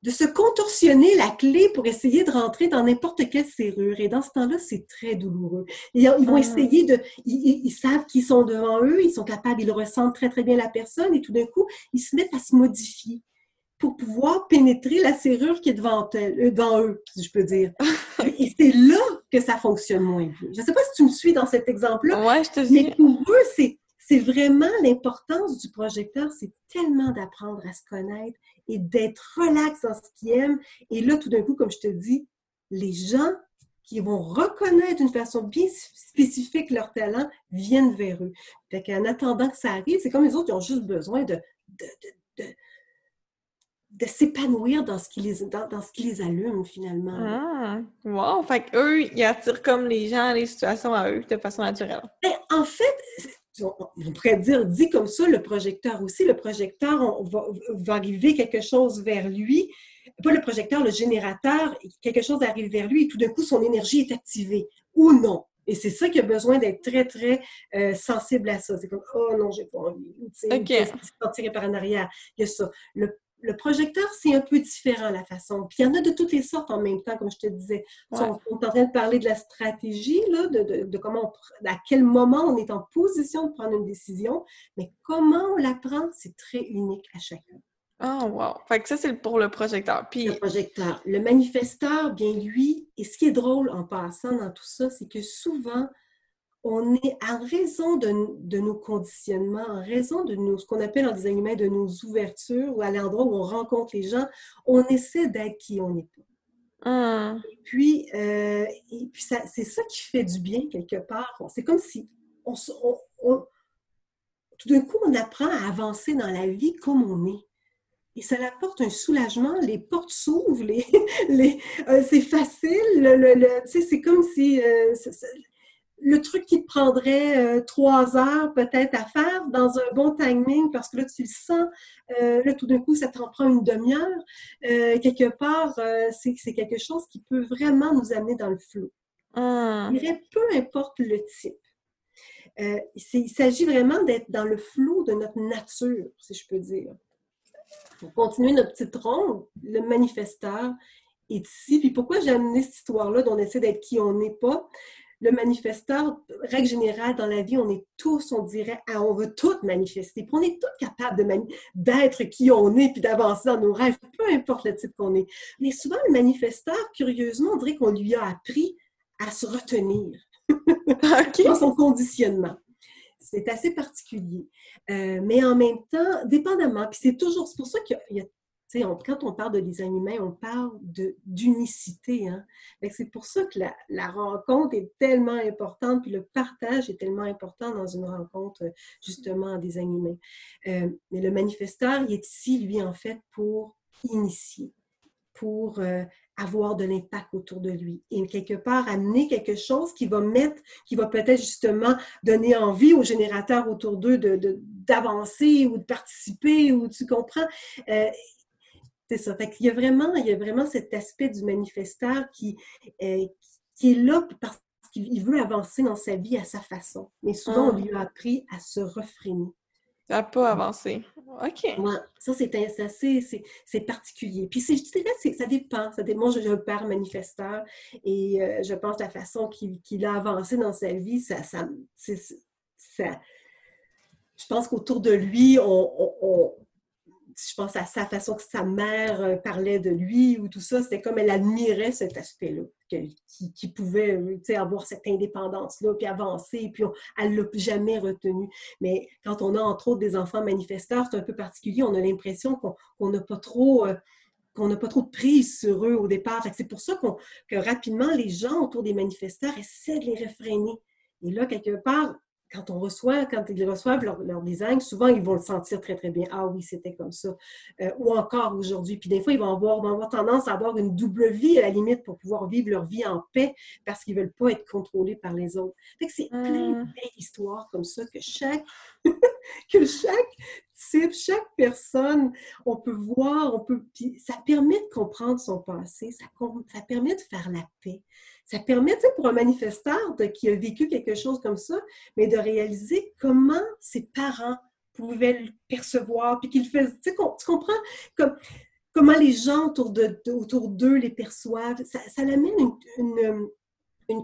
de se contorsionner la clé pour essayer de rentrer dans n'importe quelle serrure. Et dans ce temps-là, c'est très douloureux. Ils, vont ah. essayer de... Ils, savent qu'ils sont devant eux, ils sont capables, ils ressentent très, très bien la personne et tout d'un coup, ils se mettent à se modifier pour pouvoir pénétrer la serrure qui est devant, elle, euh, devant eux, si je peux dire. et c'est là que ça fonctionne moins bien. Je ne sais pas si tu me suis dans cet exemple-là, ouais, je te mais pour eux, c'est c'est vraiment l'importance du projecteur, c'est tellement d'apprendre à se connaître et d'être relax dans ce qu'ils aiment. Et là, tout d'un coup, comme je te dis, les gens qui vont reconnaître d'une façon bien spécifique leur talent viennent vers eux. Fait qu'en attendant que ça arrive, c'est comme les autres, ils ont juste besoin de, de, de, s'épanouir dans ce qui les dans, ce qui les allume finalement. Ah, wow! Fait qu'eux, ils attirent comme les gens, les situations à eux de façon naturelle. Ben, en fait, on pourrait dire, dit comme ça, le projecteur aussi. Le projecteur on va, arriver quelque chose vers lui. Pas le projecteur, le générateur, quelque chose arrive vers lui et tout d'un coup, son énergie est activée ou non. Et c'est ça qui a besoin d'être très, très euh, sensible à ça. C'est comme, oh non, j'ai pas envie. Okay. Se par en arrière. Il y a ça. Le le projecteur, c'est un peu différent la façon. Puis il y en a de toutes les sortes en même temps, comme je te disais. On, est en train de parler de la stratégie, là, de, comment, à quel moment on est en position de prendre une décision, mais comment on la prend, c'est très unique à chacun. Oh, wow! Fait que ça, c'est pour le projecteur. Puis... Le projecteur. Le manifesteur, bien lui, et ce qui est drôle en passant dans tout ça, c'est que souvent, on est, en raison de, nos conditionnements, en raison de nos, ce qu'on appelle en design humain de nos ouvertures, ou à l'endroit où on rencontre les gens, on essaie d'être qui on n'est pas. Ah. Et puis, euh, puis c'est ça qui fait du bien quelque part. C'est comme si on, tout d'un coup, on apprend à avancer dans la vie comme on est. Et ça apporte un soulagement, les portes s'ouvrent, les, euh, c'est facile, le, c'est comme si euh, le truc qui te prendrait euh, trois heures peut-être à faire dans un bon timing parce que là, tu le sens, euh, là, tout d'un coup, ça t'en prend une demi-heure. Euh, quelque part, c'est quelque chose qui peut vraiment nous amener dans le flot. Ah. peu importe le type. Il s'agit vraiment d'être dans le flot de notre nature, si je peux dire. Pour continuer notre petite ronde, le manifesteur est ici. Puis pourquoi j'ai amené cette histoire-là dont on essaie d'être qui on n'est pas? Le manifesteur, règle générale, dans la vie, on est tous, on dirait, ah, on veut tout manifester. Puis on est tous capables d'être qui on est, puis d'avancer dans nos rêves, peu importe le type qu'on est. Mais souvent, le manifesteur, curieusement, on dirait qu'on lui a appris à se retenir dans son conditionnement. C'est assez particulier. Euh, mais en même temps, dépendamment, puis c'est toujours, c'est pour ça qu'il y a quand on parle de design on parle d'unicité. Hein? C'est pour ça que la, rencontre est tellement importante, puis le partage est tellement important dans une rencontre, justement, en design. Euh, mais le manifesteur, il est ici, lui, en fait, pour initier, pour euh, avoir de l'impact autour de lui et quelque part amener quelque chose qui va mettre, qui va peut-être justement donner envie aux générateurs autour d'eux d'avancer de, ou de participer ou tu comprends? Euh, c'est ça. Fait qu'il y a vraiment, il y a vraiment cet aspect du manifesteur qui, euh, qui est là parce qu'il veut avancer dans sa vie à sa façon. Mais souvent, on lui a appris à se refréner. À pas avancer. OK. ça, c'est assez c'est particulier. Puis, je dirais, ça dépend. Ça dépend. Moi, j'ai un père manifesteur et euh, je pense que la façon qu'il a avancé dans sa vie, ça, ça, ça je pense qu'autour de lui, on, je pense à sa façon que sa mère euh, parlait de lui ou tout ça, c'était comme elle admirait cet aspect-là, qui, pouvait euh, avoir cette indépendance-là, puis avancer, puis elle ne l'a jamais retenu. Mais quand on a entre autres des enfants manifesteurs, c'est un peu particulier, on a l'impression qu'on n'a pas trop... Euh, qu'on n'a pas trop de prise sur eux au départ. C'est pour ça que rapidement, les gens autour des manifesteurs essaient de les réfréner. Et là, quelque part, quand on reçoit, quand ils reçoivent leur, design, souvent ils vont le sentir très très bien. Ah oui, c'était comme ça. Euh, ou encore aujourd'hui. Puis des fois, ils vont avoir, avoir, tendance à avoir une double vie à la limite pour pouvoir vivre leur vie en paix parce qu'ils ne veulent pas être contrôlés par les autres. Fait que c'est plein de mmh. histoires comme ça que chaque, que chaque type, chaque personne, on peut voir, on peut. Puis ça permet de comprendre son passé, ça, ça permet de faire la paix ça permet, pour un manifesteur qui a vécu quelque chose comme ça, mais de réaliser comment ses parents pouvaient le percevoir, puis qu'ils faisaient, tu comprends? Comme, comment les gens autour d'eux les perçoivent. Ça, ça amène une,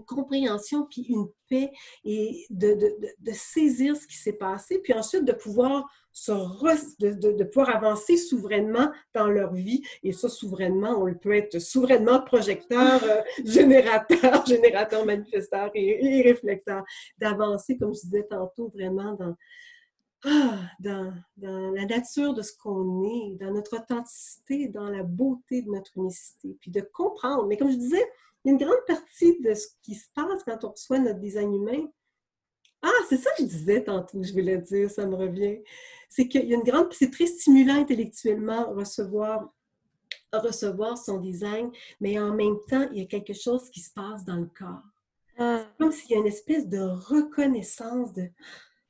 compréhension, puis une paix, et de, de, de saisir ce qui s'est passé, puis ensuite de pouvoir de, pouvoir avancer souverainement dans leur vie. Et ça, souverainement, on peut être souverainement projecteur, euh, générateur, générateur, manifesteur et, réflecteur. D'avancer, comme je disais tantôt, vraiment dans, ah, dans, dans, la nature de ce qu'on est, dans notre authenticité, dans la beauté de notre unicité, puis de comprendre. Mais comme je disais, une grande partie de ce qui se passe quand on reçoit notre design humain, ah, c'est ça que je disais tantôt, je voulais dire, ça me revient. C'est qu'il y a une grande. C'est très stimulant intellectuellement recevoir, recevoir son design, mais en même temps, il y a quelque chose qui se passe dans le corps. Ah. C'est comme s'il y a une espèce de reconnaissance de.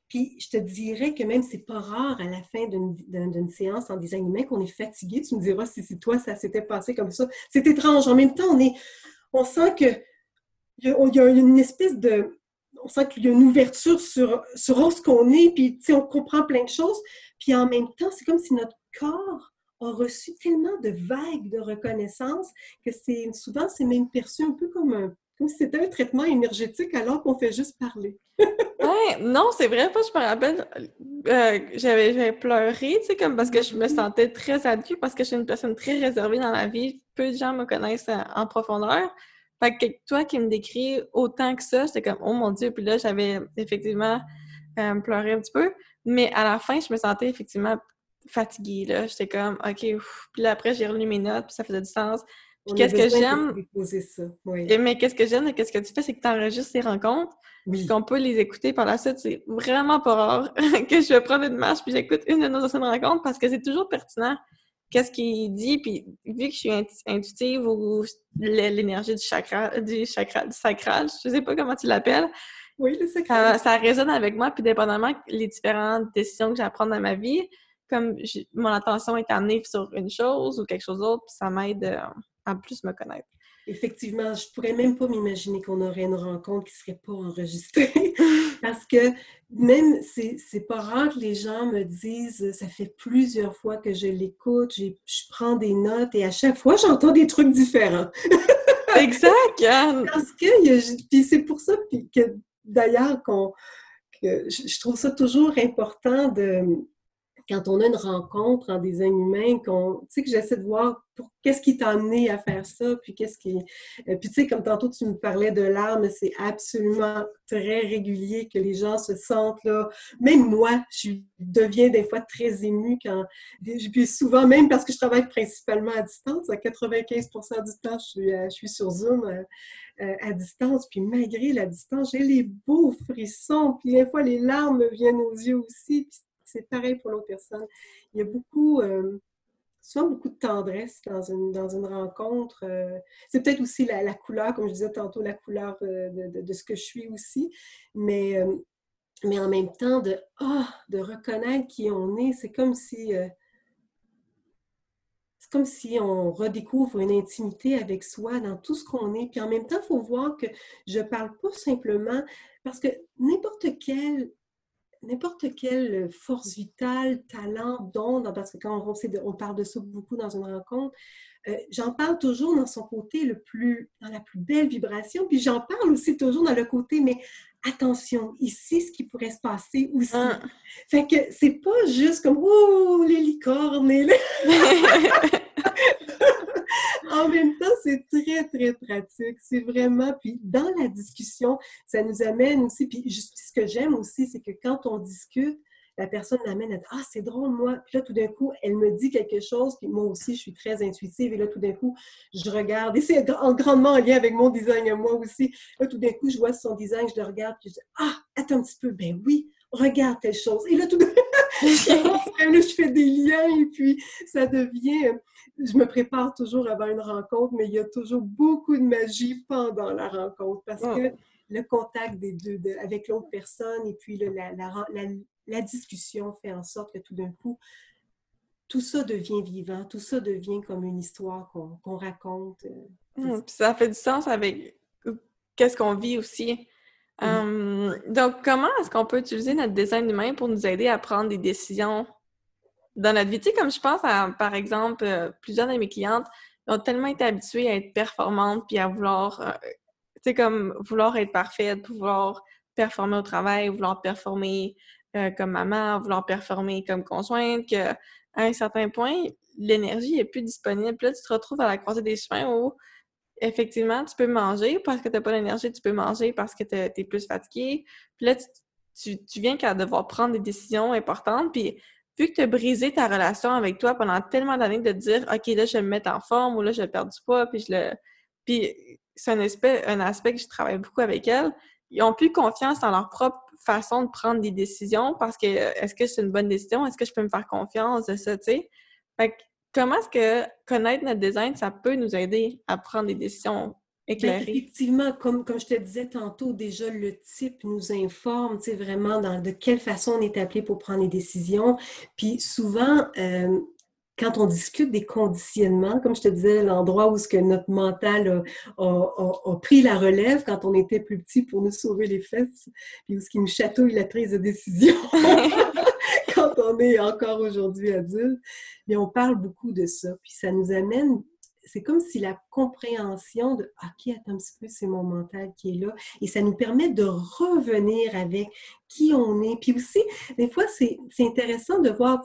Puis je te dirais que même c'est pas rare à la fin d'une séance en design humain qu'on est fatigué. Tu me diras si, si toi ça s'était passé comme ça. C'est étrange. En même temps, on est, on sent que il y a une espèce de on sent qu'il y a une ouverture sur, sur ce qu'on est, puis on comprend plein de choses. Puis en même temps, c'est comme si notre corps a reçu tellement de vagues de reconnaissance que c'est souvent, c'est même perçu un peu comme comme si c'était un traitement énergétique alors qu'on fait juste parler. Non, c'est vrai, pas, je me rappelle, euh, j'avais pleuré, tu sais, comme parce que je me sentais très adulée, parce que je suis une personne très réservée dans la vie. Peu de gens me connaissent en profondeur. Fait que toi qui me décris autant que ça, j'étais comme, oh mon Dieu, puis là, j'avais effectivement euh, pleuré un petit peu. Mais à la fin, je me sentais effectivement fatiguée, là. J'étais comme, OK, puis là, après, j'ai relu mes notes, puis ça faisait du sens. Puis qu'est-ce que j'aime... Mais qu'est-ce que j'aime qu'est-ce que tu fais, c'est que tu enregistres ces rencontres, puis qu'on peut les écouter par la suite. C'est vraiment pas rare que je prendre une marche, puis j'écoute une de nos anciennes rencontres, parce que c'est toujours pertinent qu'est-ce qu'il dit, puis vu que je suis intuitive ou l'énergie du chakra, du chakra, du sacral, je sais pas comment tu l'appelles. Oui, le sacral. Ça, résonne avec moi, puis dépendamment les différentes décisions que j'apprends dans ma vie, comme mon attention est amenée sur une chose ou quelque chose d'autre, ça m'aide euh, à plus me connaître. Effectivement, je pourrais même pas m'imaginer qu'on aurait une rencontre qui serait pas enregistrée. Parce que même, c'est pas rare que les gens me disent, ça fait plusieurs fois que je l'écoute, je prends des notes et à chaque fois, j'entends des trucs différents. exact! Parce que, puis c'est pour ça que d'ailleurs, qu'on je trouve ça toujours important de, quand on a une rencontre en design humain, qu'on, tu sais, que j'essaie de voir pour, qu'est-ce qui t'a amené à faire ça, puis qu'est-ce qui... Euh, puis tu sais, comme tantôt tu me parlais de l'art, c'est absolument très régulier que les gens se sentent là. Même moi, je deviens des fois très émue quand... Puis souvent, même parce que je travaille principalement à distance, à 95% du temps, je suis, je suis sur Zoom euh, à distance, puis malgré la distance, j'ai les beaux frissons, puis des fois les larmes me viennent aux yeux aussi, c'est pareil pour l'autre personne. Il y a beaucoup, euh, souvent beaucoup de tendresse dans une, dans une rencontre. Euh, c'est peut-être aussi la, couleur, comme je disais tantôt, la couleur euh, de, ce que je suis aussi, mais, mais en même temps, de, ah, de reconnaître qui on est, c'est comme si... c'est comme si on redécouvre une intimité avec soi dans tout ce qu'on est. Puis en même temps, il faut voir que je ne parle pas simplement parce que n'importe quel n'importe quelle force vitale, talent, don, parce que quand on, on parle de ça beaucoup dans une rencontre, euh, j'en parle toujours dans son côté le plus, dans la plus belle vibration, puis j'en parle aussi toujours dans le côté, mais attention, ici, ce qui pourrait se passer aussi. Ah. Fait que c'est pas juste comme, oh, les licornes et en même temps, c'est très, très pratique. C'est vraiment, puis dans la discussion, ça nous amène aussi, puis ce que j'aime aussi, c'est que quand on discute, la personne l'amène à dire Ah, c'est drôle, moi. Puis là, tout d'un coup, elle me dit quelque chose, puis moi aussi, je suis très intuitive. Et là, tout d'un coup, je regarde. Et c'est grandement en lien avec mon design à moi aussi. Là, tout d'un coup, je vois son design, je le regarde, puis je dis Ah, attends un petit peu, ben oui, regarde telle chose. Et là, tout d'un coup, je fais des liens, et puis ça devient je me prépare toujours avant une rencontre, mais il y a toujours beaucoup de magie pendant la rencontre parce ah. que le contact des deux, avec l'autre personne et puis la, discussion fait en sorte que tout d'un coup, tout ça devient vivant, tout ça devient comme une histoire qu'on raconte. Euh, mmh, ça fait du sens avec euh, qu'est-ce qu'on vit aussi. Hum, donc, comment est-ce qu'on peut utiliser notre design humain pour nous aider à prendre des décisions dans notre vie? Tu sais, comme je pense à, par exemple, euh, plusieurs de mes clientes ont tellement été habituées à être performantes puis à vouloir, euh, tu sais, comme vouloir être parfaite, vouloir performer au travail, vouloir performer euh, comme maman, vouloir performer comme conjointe, qu'à un certain point, l'énergie est plus disponible. Puis là, tu te retrouves à la croisée des chemins où effectivement, tu peux manger parce que tu n'as pas d'énergie, tu peux manger parce que tu es, plus fatigué. Puis là, tu, viens qu'à devoir prendre des décisions importantes. Puis vu que tu as brisé ta relation avec toi pendant tellement d'années de dire OK, là, je vais me mettre en forme ou là, je vais perdre du poids, puis c'est un aspect, un aspect que je travaille beaucoup avec elles. Ils ont plus confiance dans leur propre façon de prendre des décisions parce que est-ce que c'est une bonne décision? Est-ce que je peux me faire confiance de ça, tu sais? Fait que comment est-ce que connaître notre design, ça peut nous aider à prendre des décisions ben, effectivement, comme, comme je te disais tantôt, déjà le type nous informe, tu sais, vraiment dans, de quelle façon on est appelé pour prendre les décisions. Puis souvent, euh, quand on discute des conditionnements, comme je te disais, l'endroit où ce que notre mental a, pris la relève quand on était plus petit pour nous sauver les fesses, puis où ce qui nous chatouille la prise de décision on est encore aujourd'hui adulte, mais on parle beaucoup de ça. Puis ça nous amène c'est comme si la compréhension de OK, attends un petit peu, c'est mon mental qui est là. Et ça nous permet de revenir avec qui on est. Puis aussi, des fois, c'est intéressant de voir,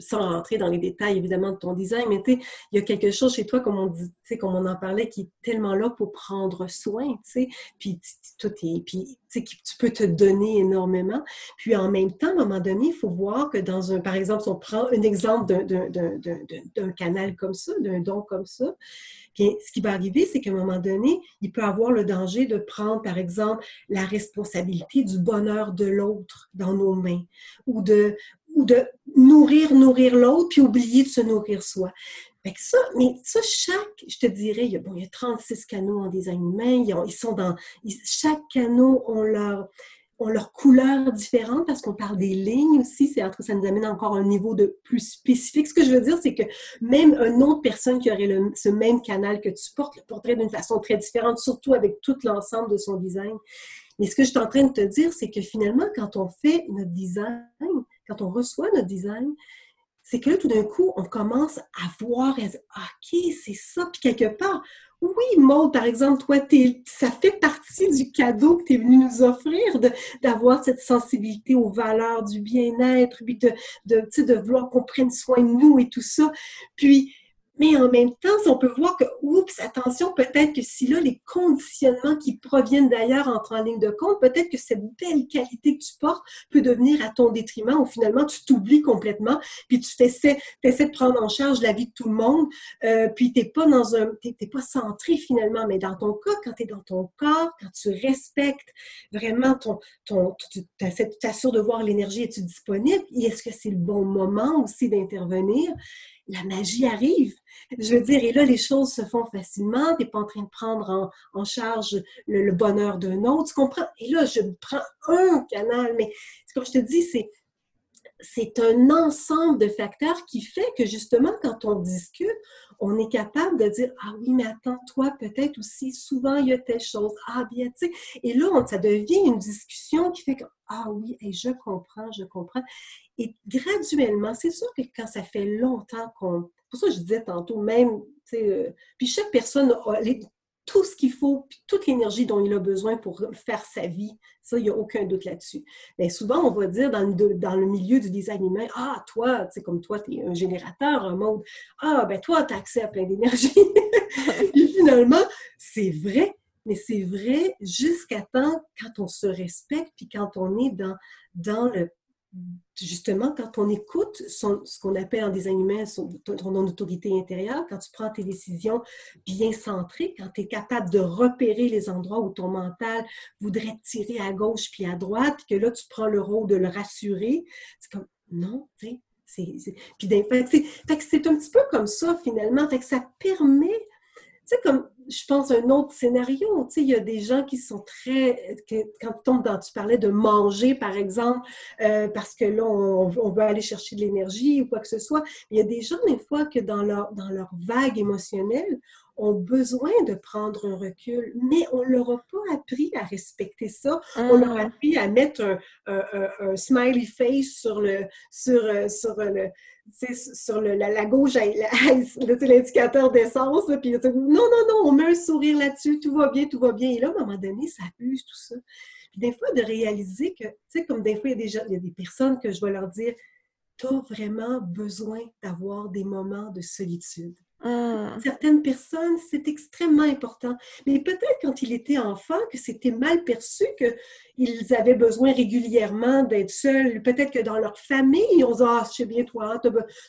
sans rentrer dans les détails évidemment de ton design, mais il y a quelque chose chez toi, comme on dit, comme on en parlait, qui est tellement là pour prendre soin, tu sais, puis tout est, puis tu peux te donner énormément. Puis en même temps, à un moment donné, il faut voir que dans un, par exemple, si on prend un exemple d'un canal comme ça, d'un don comme ça, bien, ce qui va arriver, c'est qu'à un moment donné, il peut avoir le danger de prendre, par exemple, la responsabilité du bonheur de l'autre dans nos mains, ou de, ou de nourrir, nourrir l'autre, puis oublier de se nourrir soi. Fait ça, mais ça, chaque, je te dirais, il y a, bon, il y a 36 canaux en design humain, ils, sont dans, chaque canot ont leur, ont leurs couleurs différentes parce qu'on parle des lignes aussi. C'est ça nous amène encore à un niveau de plus spécifique. Ce que je veux dire, c'est que même une autre personne qui aurait ce même canal que tu portes le portrait d'une façon très différente, surtout avec tout l'ensemble de son design. Mais ce que je suis en train de te dire, c'est que finalement, quand on fait notre design, quand on reçoit notre design, c'est que tout d'un coup, on commence à voir, et à dire, OK, c'est ça. Puis quelque part, oui, Maud, par exemple, toi, ça fait partie du cadeau que tu es venu nous offrir, d'avoir cette sensibilité aux valeurs du bien-être, puis de, de, de vouloir qu'on prenne soin de nous et tout ça. Puis, mais en même temps, on peut voir que, oups, attention, peut-être que si là, les conditionnements qui proviennent d'ailleurs entrent en ligne de compte, peut-être que cette belle qualité que tu portes peut devenir à ton détriment ou finalement, tu t'oublies complètement, puis tu t'essaies, de prendre en charge la vie de tout le monde, euh, puis tu n'es pas dans un, t'es, pas centré finalement, mais dans ton cas, quand tu es dans ton corps, quand tu respectes vraiment ton, ton tu t'assures de voir l'énergie, est-tu disponible, est-ce que c'est le bon moment aussi d'intervenir? La magie arrive. Je veux dire, et là, les choses se font facilement. Tu n'es pas en train de prendre en, charge le, bonheur d'un autre. Tu comprends? Et là, je prends un canal, mais comme je te dis, c'est c'est un ensemble de facteurs qui fait que justement, quand on discute, on est capable de dire Ah oui, mais attends, toi, peut-être aussi, souvent, il y a telle chose. Ah bien, tu sais. Et là, ça devient une discussion qui fait que Ah oui, et je comprends, je comprends. Et graduellement, c'est sûr que quand ça fait longtemps qu'on. Pour ça, je disais tantôt, même, tu sais, euh, puis chaque personne tout ce qu'il faut, puis toute l'énergie dont il a besoin pour faire sa vie. Ça, il n'y a aucun doute là-dessus. Mais souvent, on va dire dans le, milieu du design humain, ah, toi, tu sais, comme toi, tu es un générateur, un mode, ah, ben toi, tu as accès à plein d'énergie. Et finalement, c'est vrai, mais c'est vrai jusqu'à temps quand on se respecte, puis quand on est dans, dans le justement, quand on écoute ce qu'on appelle en design humain ton, autorité intérieure, quand tu prends tes décisions bien centrées, quand tu es capable de repérer les endroits où ton mental voudrait tirer à gauche puis à droite, que là, tu prends le rôle de le rassurer, c'est comme, non, tu sais, c'est... Puis, c'est un petit peu comme ça, finalement. Fait que ça permet sais, comme je pense un autre scénario, tu sais, il y a des gens qui sont très, quand tu tombes dans, tu parlais de manger, par exemple, euh, parce que là, on, veut aller chercher de l'énergie ou quoi que ce soit. Il y a des gens, des fois, que dans leur, dans leur vague émotionnelle, ont besoin de prendre un recul, mais on ne leur a pas appris à respecter ça. On leur a mmh. appris à mettre un, smiley face sur le, sur, euh, sur le, sur le, la, gauche, l'indicateur d'essence, puis non, non, non, on met un sourire là-dessus, tout va bien, tout va bien. Et là, à un moment donné, ça abuse tout ça. Puis des fois, de réaliser que, tu sais, comme des fois, il y, a des il y a des personnes que je vais leur dire, tu as vraiment besoin d'avoir des moments de solitude. Mmh. Certaines personnes, c'est extrêmement important. Mais peut-être quand il était enfant, que c'était mal perçu, qu'ils avaient besoin régulièrement d'être seuls. Peut-être que dans leur famille, on se dit Ah, je sais bien, toi,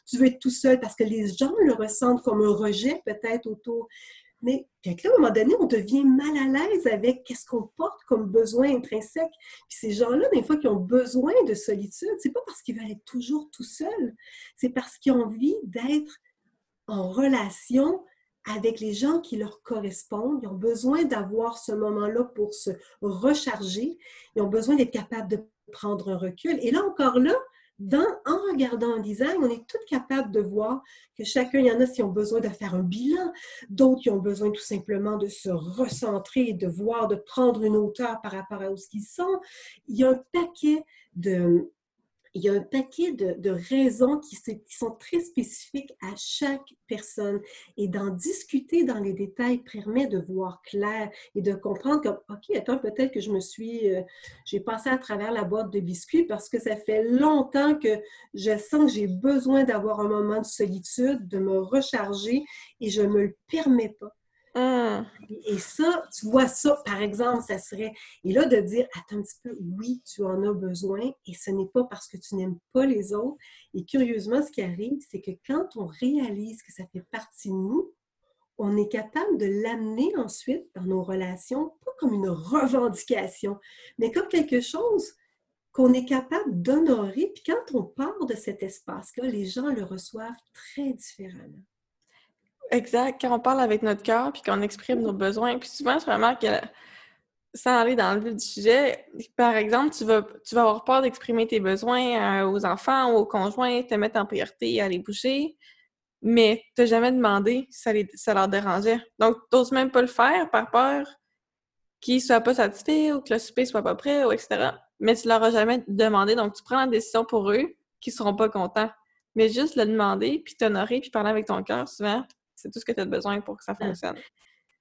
tu veux être tout seul parce que les gens le ressentent comme un rejet, peut-être autour. Mais à un moment donné, on devient mal à l'aise avec qu'est-ce qu'on porte comme besoin intrinsèque. Puis ces gens-là, des fois, qui ont besoin de solitude, c'est pas parce qu'ils veulent être toujours tout seuls, c'est parce qu'ils ont envie d'être en relation avec les gens qui leur correspondent. Ils ont besoin d'avoir ce moment-là pour se recharger. Ils ont besoin d'être capables de prendre un recul. Et là encore là, en regardant un design, on est toutes capables de voir que chacun, il y en a qui ont besoin de faire un bilan, d'autres qui ont besoin tout simplement de se recentrer, de voir, de prendre une hauteur par rapport à ce qu'ils sont. Il y a un paquet de, il y a un paquet de, raisons qui, sont très spécifiques à chaque personne. Et d'en discuter dans les détails permet de voir clair et de comprendre comme, OK, attends, peut-être que je me suis, euh, j'ai passé à travers la boîte de biscuits parce que ça fait longtemps que je sens que j'ai besoin d'avoir un moment de solitude, de me recharger et je ne me le permets pas. Et ça, tu vois ça, par exemple, ça serait, et là de dire, attends un petit peu, oui, tu en as besoin, et ce n'est pas parce que tu n'aimes pas les autres. Et curieusement, ce qui arrive, c'est que quand on réalise que ça fait partie de nous, on est capable de l'amener ensuite dans nos relations, pas comme une revendication, mais comme quelque chose qu'on est capable d'honorer. Puis quand on part de cet espace-là, les gens le reçoivent très différemment. Exact. Quand on parle avec notre cœur puis qu'on exprime nos besoins, puis souvent, je remarque que sans aller dans le vif du sujet, par exemple, tu vas, tu vas avoir peur d'exprimer tes besoins euh, aux enfants ou aux conjoints, te mettre en priorité, aller bouger, mais tu n'as jamais demandé si ça, ça leur dérangeait. Donc, tu n'oses même pas le faire par peur qu'ils ne soient pas satisfaits ou que le souper soit pas prêt, ou etc. Mais tu leur as jamais demandé, donc tu prends la décision pour eux qui ne seront pas contents. Mais juste le demander, puis t'honorer, puis parler avec ton cœur, souvent, c'est tout ce que tu as besoin pour que ça ah. fonctionne.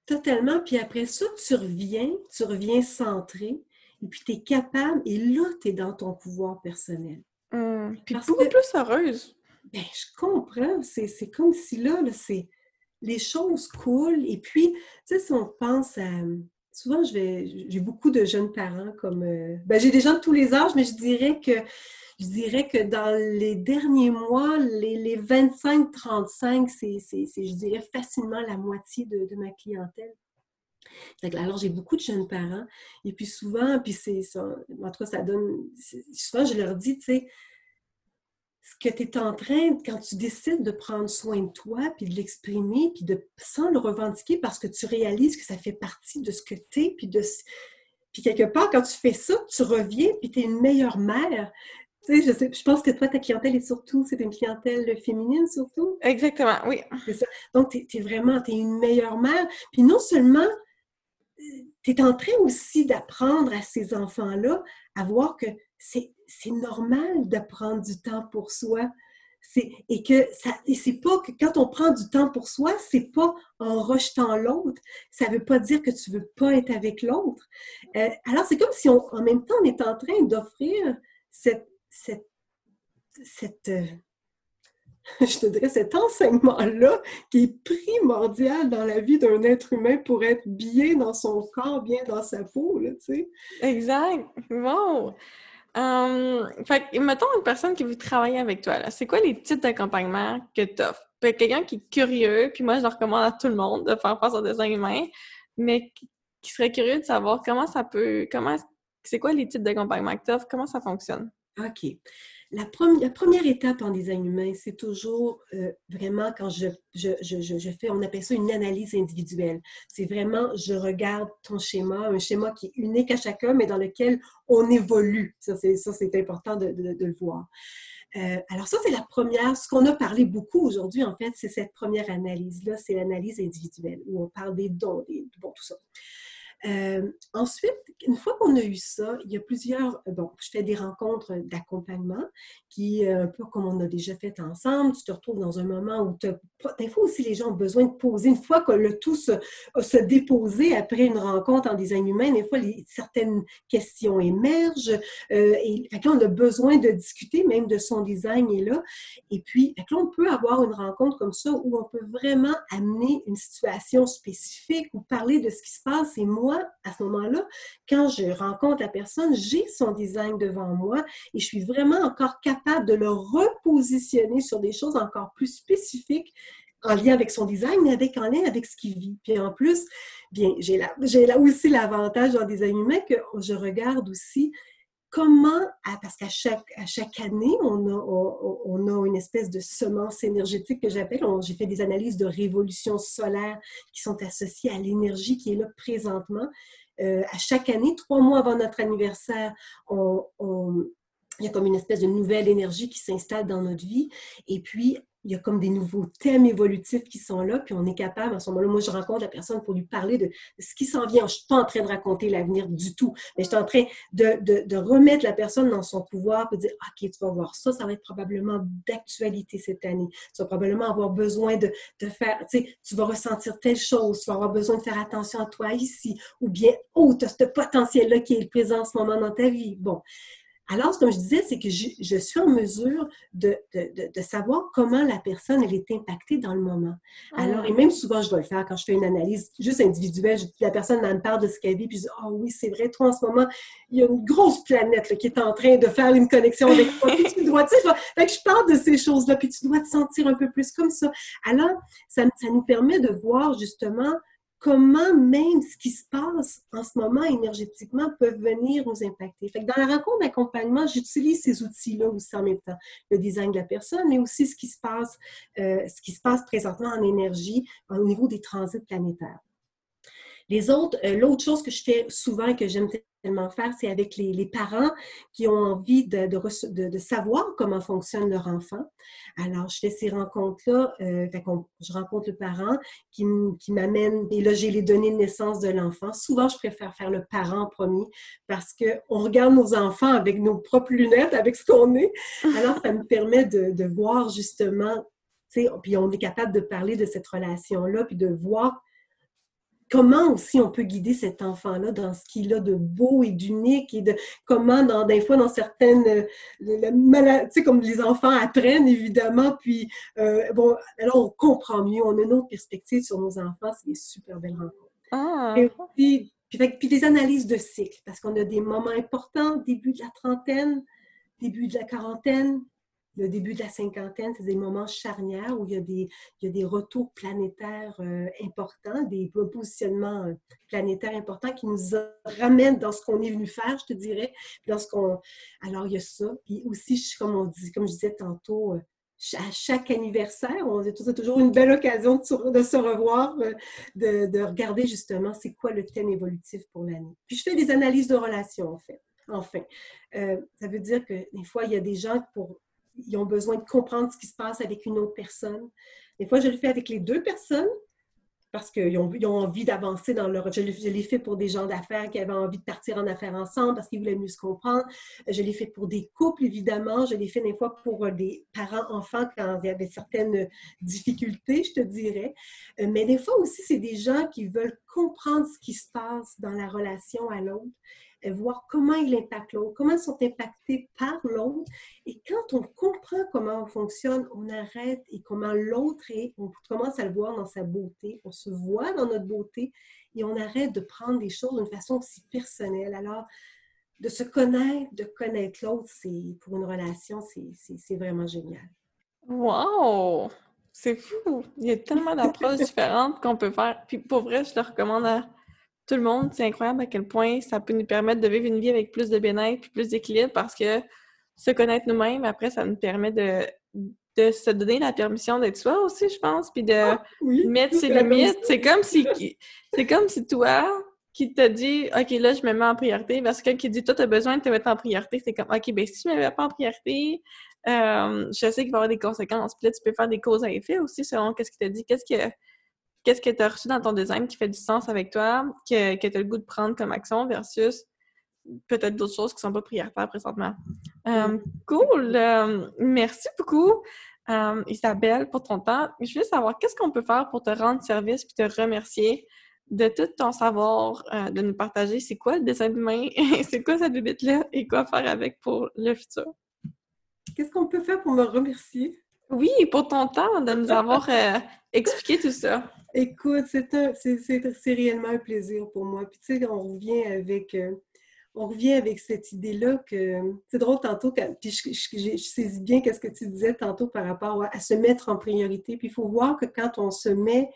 Totalement. Puis après ça, tu reviens, tu reviens centré, et puis tu es capable, et là, tu es dans ton pouvoir personnel. Mmh. Puis beaucoup plus heureuse. Ben, je comprends. C'est comme si là, là c'est les choses coulent. Et puis, tu sais, si on pense à. Souvent, j'ai beaucoup de jeunes parents comme. Euh, ben, j'ai des gens de tous les âges, mais je dirais que je dirais que dans les derniers mois, les, 25-35, c'est, je dirais, facilement la moitié de, ma clientèle. Alors, j'ai beaucoup de jeunes parents. Et puis souvent, puis c'est ça, en tout cas, ça donne. Souvent, je leur dis, tu sais, ce que tu es en train, quand tu décides de prendre soin de toi, puis de l'exprimer, puis de sans le revendiquer parce que tu réalises que ça fait partie de ce que tu es, puis de. Puis quelque part, quand tu fais ça, tu reviens, puis tu es une meilleure mère je, pense que toi, ta clientèle est surtout, c'est une clientèle féminine surtout. Exactement, oui. Donc, tu es, vraiment, tu es une meilleure mère. Puis non seulement, tu es en train aussi d'apprendre à ces enfants-là à voir que c'est normal de prendre du temps pour soi. Et que ça, c'est pas que quand on prend du temps pour soi, c'est pas en rejetant l'autre. Ça veut pas dire que tu veux pas être avec l'autre. Euh, alors, c'est comme si on, en même temps, on est en train d'offrir cette cette, euh, je te dirais, cet enseignement-là qui est primordial dans la vie d'un être humain pour être bien dans son corps, bien dans sa peau, tu sais. Exact. Wow! Hum, fait mettons une personne qui veut travailler avec toi, là, c'est quoi les types d'accompagnement que tu offres? Quelqu'un qui est curieux, puis moi, je le recommande à tout le monde de faire face au dessin humain, mais qui serait curieux de savoir comment ça peut, comment, c'est quoi les types d'accompagnement que tu offres, comment ça fonctionne? OK. La, première étape en design humain, c'est toujours euh, vraiment quand je, je, fais, on appelle ça une analyse individuelle. C'est vraiment, je regarde ton schéma, un schéma qui est unique à chacun, mais dans lequel on évolue. Ça, c'est important de, le voir. Euh, alors ça, c'est la première, ce qu'on a parlé beaucoup aujourd'hui, en fait, c'est cette première analyse-là, c'est l'analyse individuelle, où on parle des dons, des, bon, tout ça. Euh, ensuite, une fois qu'on a eu ça, il y a plusieurs, euh, bon, je fais des rencontres d'accompagnement qui, euh, un peu comme on a déjà fait ensemble, tu te retrouves dans un moment où tu des fois aussi les gens ont besoin de poser, une fois que le tout se, se déposé après une rencontre en design humain, des fois certaines questions émergent et fait là, on a besoin de discuter même de son design et là. Et puis, fait là, on peut avoir une rencontre comme ça où on peut vraiment amener une situation spécifique ou parler de ce qui se passe et moi, à ce moment-là, quand je rencontre la personne, j'ai son design devant moi et je suis vraiment encore capable de le repositionner sur des choses encore plus spécifiques en lien avec son design, mais avec, en lien avec ce qu'il vit. Puis en plus, bien, j'ai là, aussi l'avantage le design humain que je regarde aussi comment, parce qu'à chaque, année, on a, une espèce de semence énergétique que j'appelle. J'ai fait des analyses de révolution solaire qui sont associées à l'énergie qui est là présentement. Euh, à chaque année, trois mois avant notre anniversaire, il y a comme une espèce de nouvelle énergie qui s'installe dans notre vie. Et puis, il y a comme des nouveaux thèmes évolutifs qui sont là, puis on est capable, à ce moment-là, moi, je rencontre la personne pour lui parler de ce qui s'en vient. Je ne suis pas en train de raconter l'avenir du tout, mais je suis en train de, remettre la personne dans son pouvoir, pour dire, OK, tu vas voir ça, ça va être probablement d'actualité cette année. Tu vas probablement avoir besoin de, de faire, tu sais, tu vas ressentir telle chose, tu vas avoir besoin de faire attention à toi ici, ou bien, oh, tu as ce potentiel-là qui est présent en ce moment dans ta vie. Bon, alors, comme je disais, c'est que je, suis en mesure de, savoir comment la personne, elle est impactée dans le moment. Alors, et ah. même souvent, je dois le faire quand je fais une analyse juste individuelle. la personne me parle de ce qu'elle vit, puis je dis, oh oui, c'est vrai, toi, en ce moment, il y a une grosse planète qui est en train de faire une connexion avec toi. puis tu dois, tu sais, fait que je parle de ces choses-là, puis tu dois te sentir un peu plus comme ça. Alors, ça, ça nous permet de voir justement comment même ce qui se passe en ce moment énergétiquement peut venir nous impacter. Dans la rencontre d'accompagnement, j'utilise ces outils-là aussi en même temps. Le design de la personne, mais aussi ce qui se passe, euh, présentement en énergie au niveau des transits planétaires. Les autres, euh, l'autre chose que je fais souvent et que j'aime faire, c'est avec les, parents qui ont envie de, de, savoir comment fonctionne leur enfant. Alors, je fais ces rencontres-là. Euh, je rencontre le parent qui, m'amène, et là, j'ai les données de naissance de l'enfant. Souvent, je préfère faire le parent en premier parce qu'on regarde nos enfants avec nos propres lunettes, avec ce qu'on est. Alors, ça me permet de, de voir justement puis on est capable de parler de cette relation-là, puis de voir comment aussi on peut guider cet enfant-là dans ce qu'il a de beau et d'unique et de comment, dans, des fois, dans certaines maladies, tu sais, comme les enfants apprennent, évidemment, puis euh, bon, alors on comprend mieux, on a une autre perspective sur nos enfants, c'est des super belles rencontres. Ah. Et puis, puis, des analyses de cycle, parce qu'on a des moments importants, début de la trentaine, début de la quarantaine, le début de la cinquantaine, c'est des moments charnières où il y a des, il y a des retours planétaires euh, importants, des positionnements euh, planétaires importants qui nous ramènent dans ce qu'on est venu faire, je te dirais. Lorsqu'on... Alors, il y a ça. Puis aussi, comme on dit, comme je disais tantôt, euh, à chaque anniversaire, on c'est toujours une belle occasion de, se revoir, de, de regarder justement c'est quoi le thème évolutif pour l'année. Puis je fais des analyses de relations, en fait. Enfin, ça veut dire que des fois, il y a des gens pour ils ont besoin de comprendre ce qui se passe avec une autre personne. Des fois, je le fais avec les deux personnes parce qu'ils ont, envie d'avancer dans leur... Je, l'ai fait pour des gens d'affaires qui avaient envie de partir en affaires ensemble parce qu'ils voulaient mieux se comprendre. Je l'ai fait pour des couples, évidemment. Je l'ai fait des fois pour des parents-enfants quand il y avait certaines difficultés, je te dirais. Mais des fois aussi, c'est des gens qui veulent comprendre ce qui se passe dans la relation à l'autre voir comment il impacte l'autre, comment ils sont impactés par l'autre. Et quand on comprend comment on fonctionne, on arrête et comment l'autre est, on commence à le voir dans sa beauté, on se voit dans notre beauté et on arrête de prendre des choses d'une façon si personnelle. Alors, de se connaître, de connaître l'autre, c'est pour une relation, c'est vraiment génial. Wow! C'est fou! Il y a tellement d'approches différentes qu'on peut faire. Puis pour vrai, je le recommande à tout le monde. C'est incroyable à quel point ça peut nous permettre de vivre une vie avec plus de bien-être et plus d'équilibre parce que se connaître nous-mêmes, après, ça nous permet de, de se donner la permission d'être soi aussi, je pense, puis de ah, mettre ses limites. C'est comme si c'est comme si toi qui te dit OK, là, je me mets en priorité, parce que quelqu'un qui dit Toi, tu as besoin de te mettre en priorité, c'est comme OK, ben si je me mets pas en priorité, euh, je sais qu'il va y avoir des conséquences. Puis là, tu peux faire des causes à effet aussi selon qu'est-ce qu'il te dit, qu'est-ce que qu'est-ce que tu as reçu dans ton design qui fait du sens avec toi, que, que tu as le goût de prendre comme action versus peut-être d'autres choses qui sont pas prioritaires présentement. Euh, cool! Euh, merci beaucoup, euh, Isabelle, pour ton temps. Je veux savoir, qu'est-ce qu'on peut faire pour te rendre service et te remercier de tout ton savoir, de nous partager? C'est quoi le design humain, c'est quoi cette bébête-là et quoi faire avec pour le futur? Qu'est-ce qu'on peut faire pour me remercier? Oui, pour ton temps, de nous avoir expliqué tout ça. Écoute, c'est réellement un plaisir pour moi. Puis tu sais, on revient avec, euh, cette idée-là que c'est drôle tantôt, puis je, je, bien qu'est-ce que tu disais tantôt par rapport à, se mettre en priorité. Puis il faut voir que quand on se met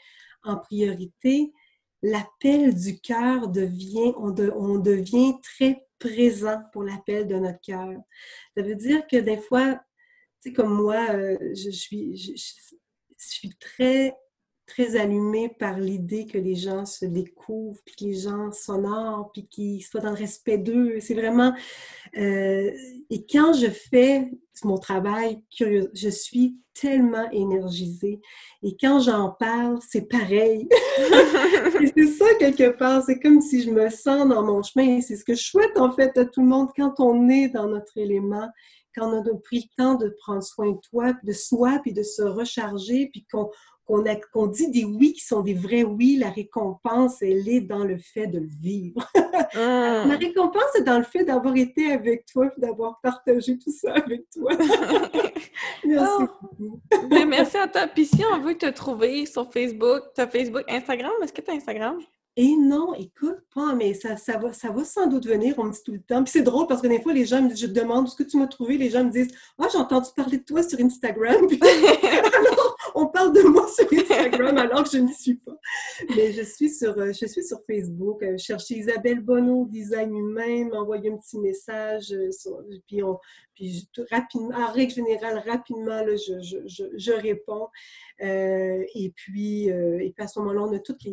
en priorité, l'appel du cœur devient, on, on devient très présent pour l'appel de notre cœur. Ça veut dire que des fois, sais, comme moi, euh, je, suis, très très allumée par l'idée que les gens se découvrent, puis que les gens s'honorent, puis qu'ils soient dans le respect d'eux. C'est vraiment... Euh, et quand je fais mon travail, je suis tellement énergisée. Et quand j'en parle, c'est pareil. et c'est ça, quelque part. C'est comme si je me sens dans mon chemin. C'est ce que je souhaite, en fait, à tout le monde quand on est dans notre élément quand on a pris le temps de prendre soin de toi, de soi, puis de se recharger, puis qu'on qu'on dit des oui qui sont des vrais oui, la récompense, elle est dans le fait de le vivre. La ah. récompense est dans le fait d'avoir été avec toi d'avoir partagé tout ça avec toi. merci oh. Merci à toi. Puis si on veut te trouver sur Facebook, tu as Facebook, Instagram, est-ce que tu as Instagram? Et non, écoute, pas, mais ça, ça, va, ça va sans doute venir, on me dit tout le temps. Puis c'est drôle parce que des fois, les gens me je demande ce que tu m'as trouvé, les gens me disent Ah, j'ai entendu parler de toi sur Instagram. alors, on parle de moi sur Instagram alors que je n'y suis pas. Mais je suis sur, euh, je suis sur Facebook. Euh, chercher Isabelle Bonneau, Design Humain, m'envoyer un petit message. Euh, puis, on, en règle générale, rapidement, je, réponds. Euh, et, puis, euh, et puis, à ce moment-là, on, a toutes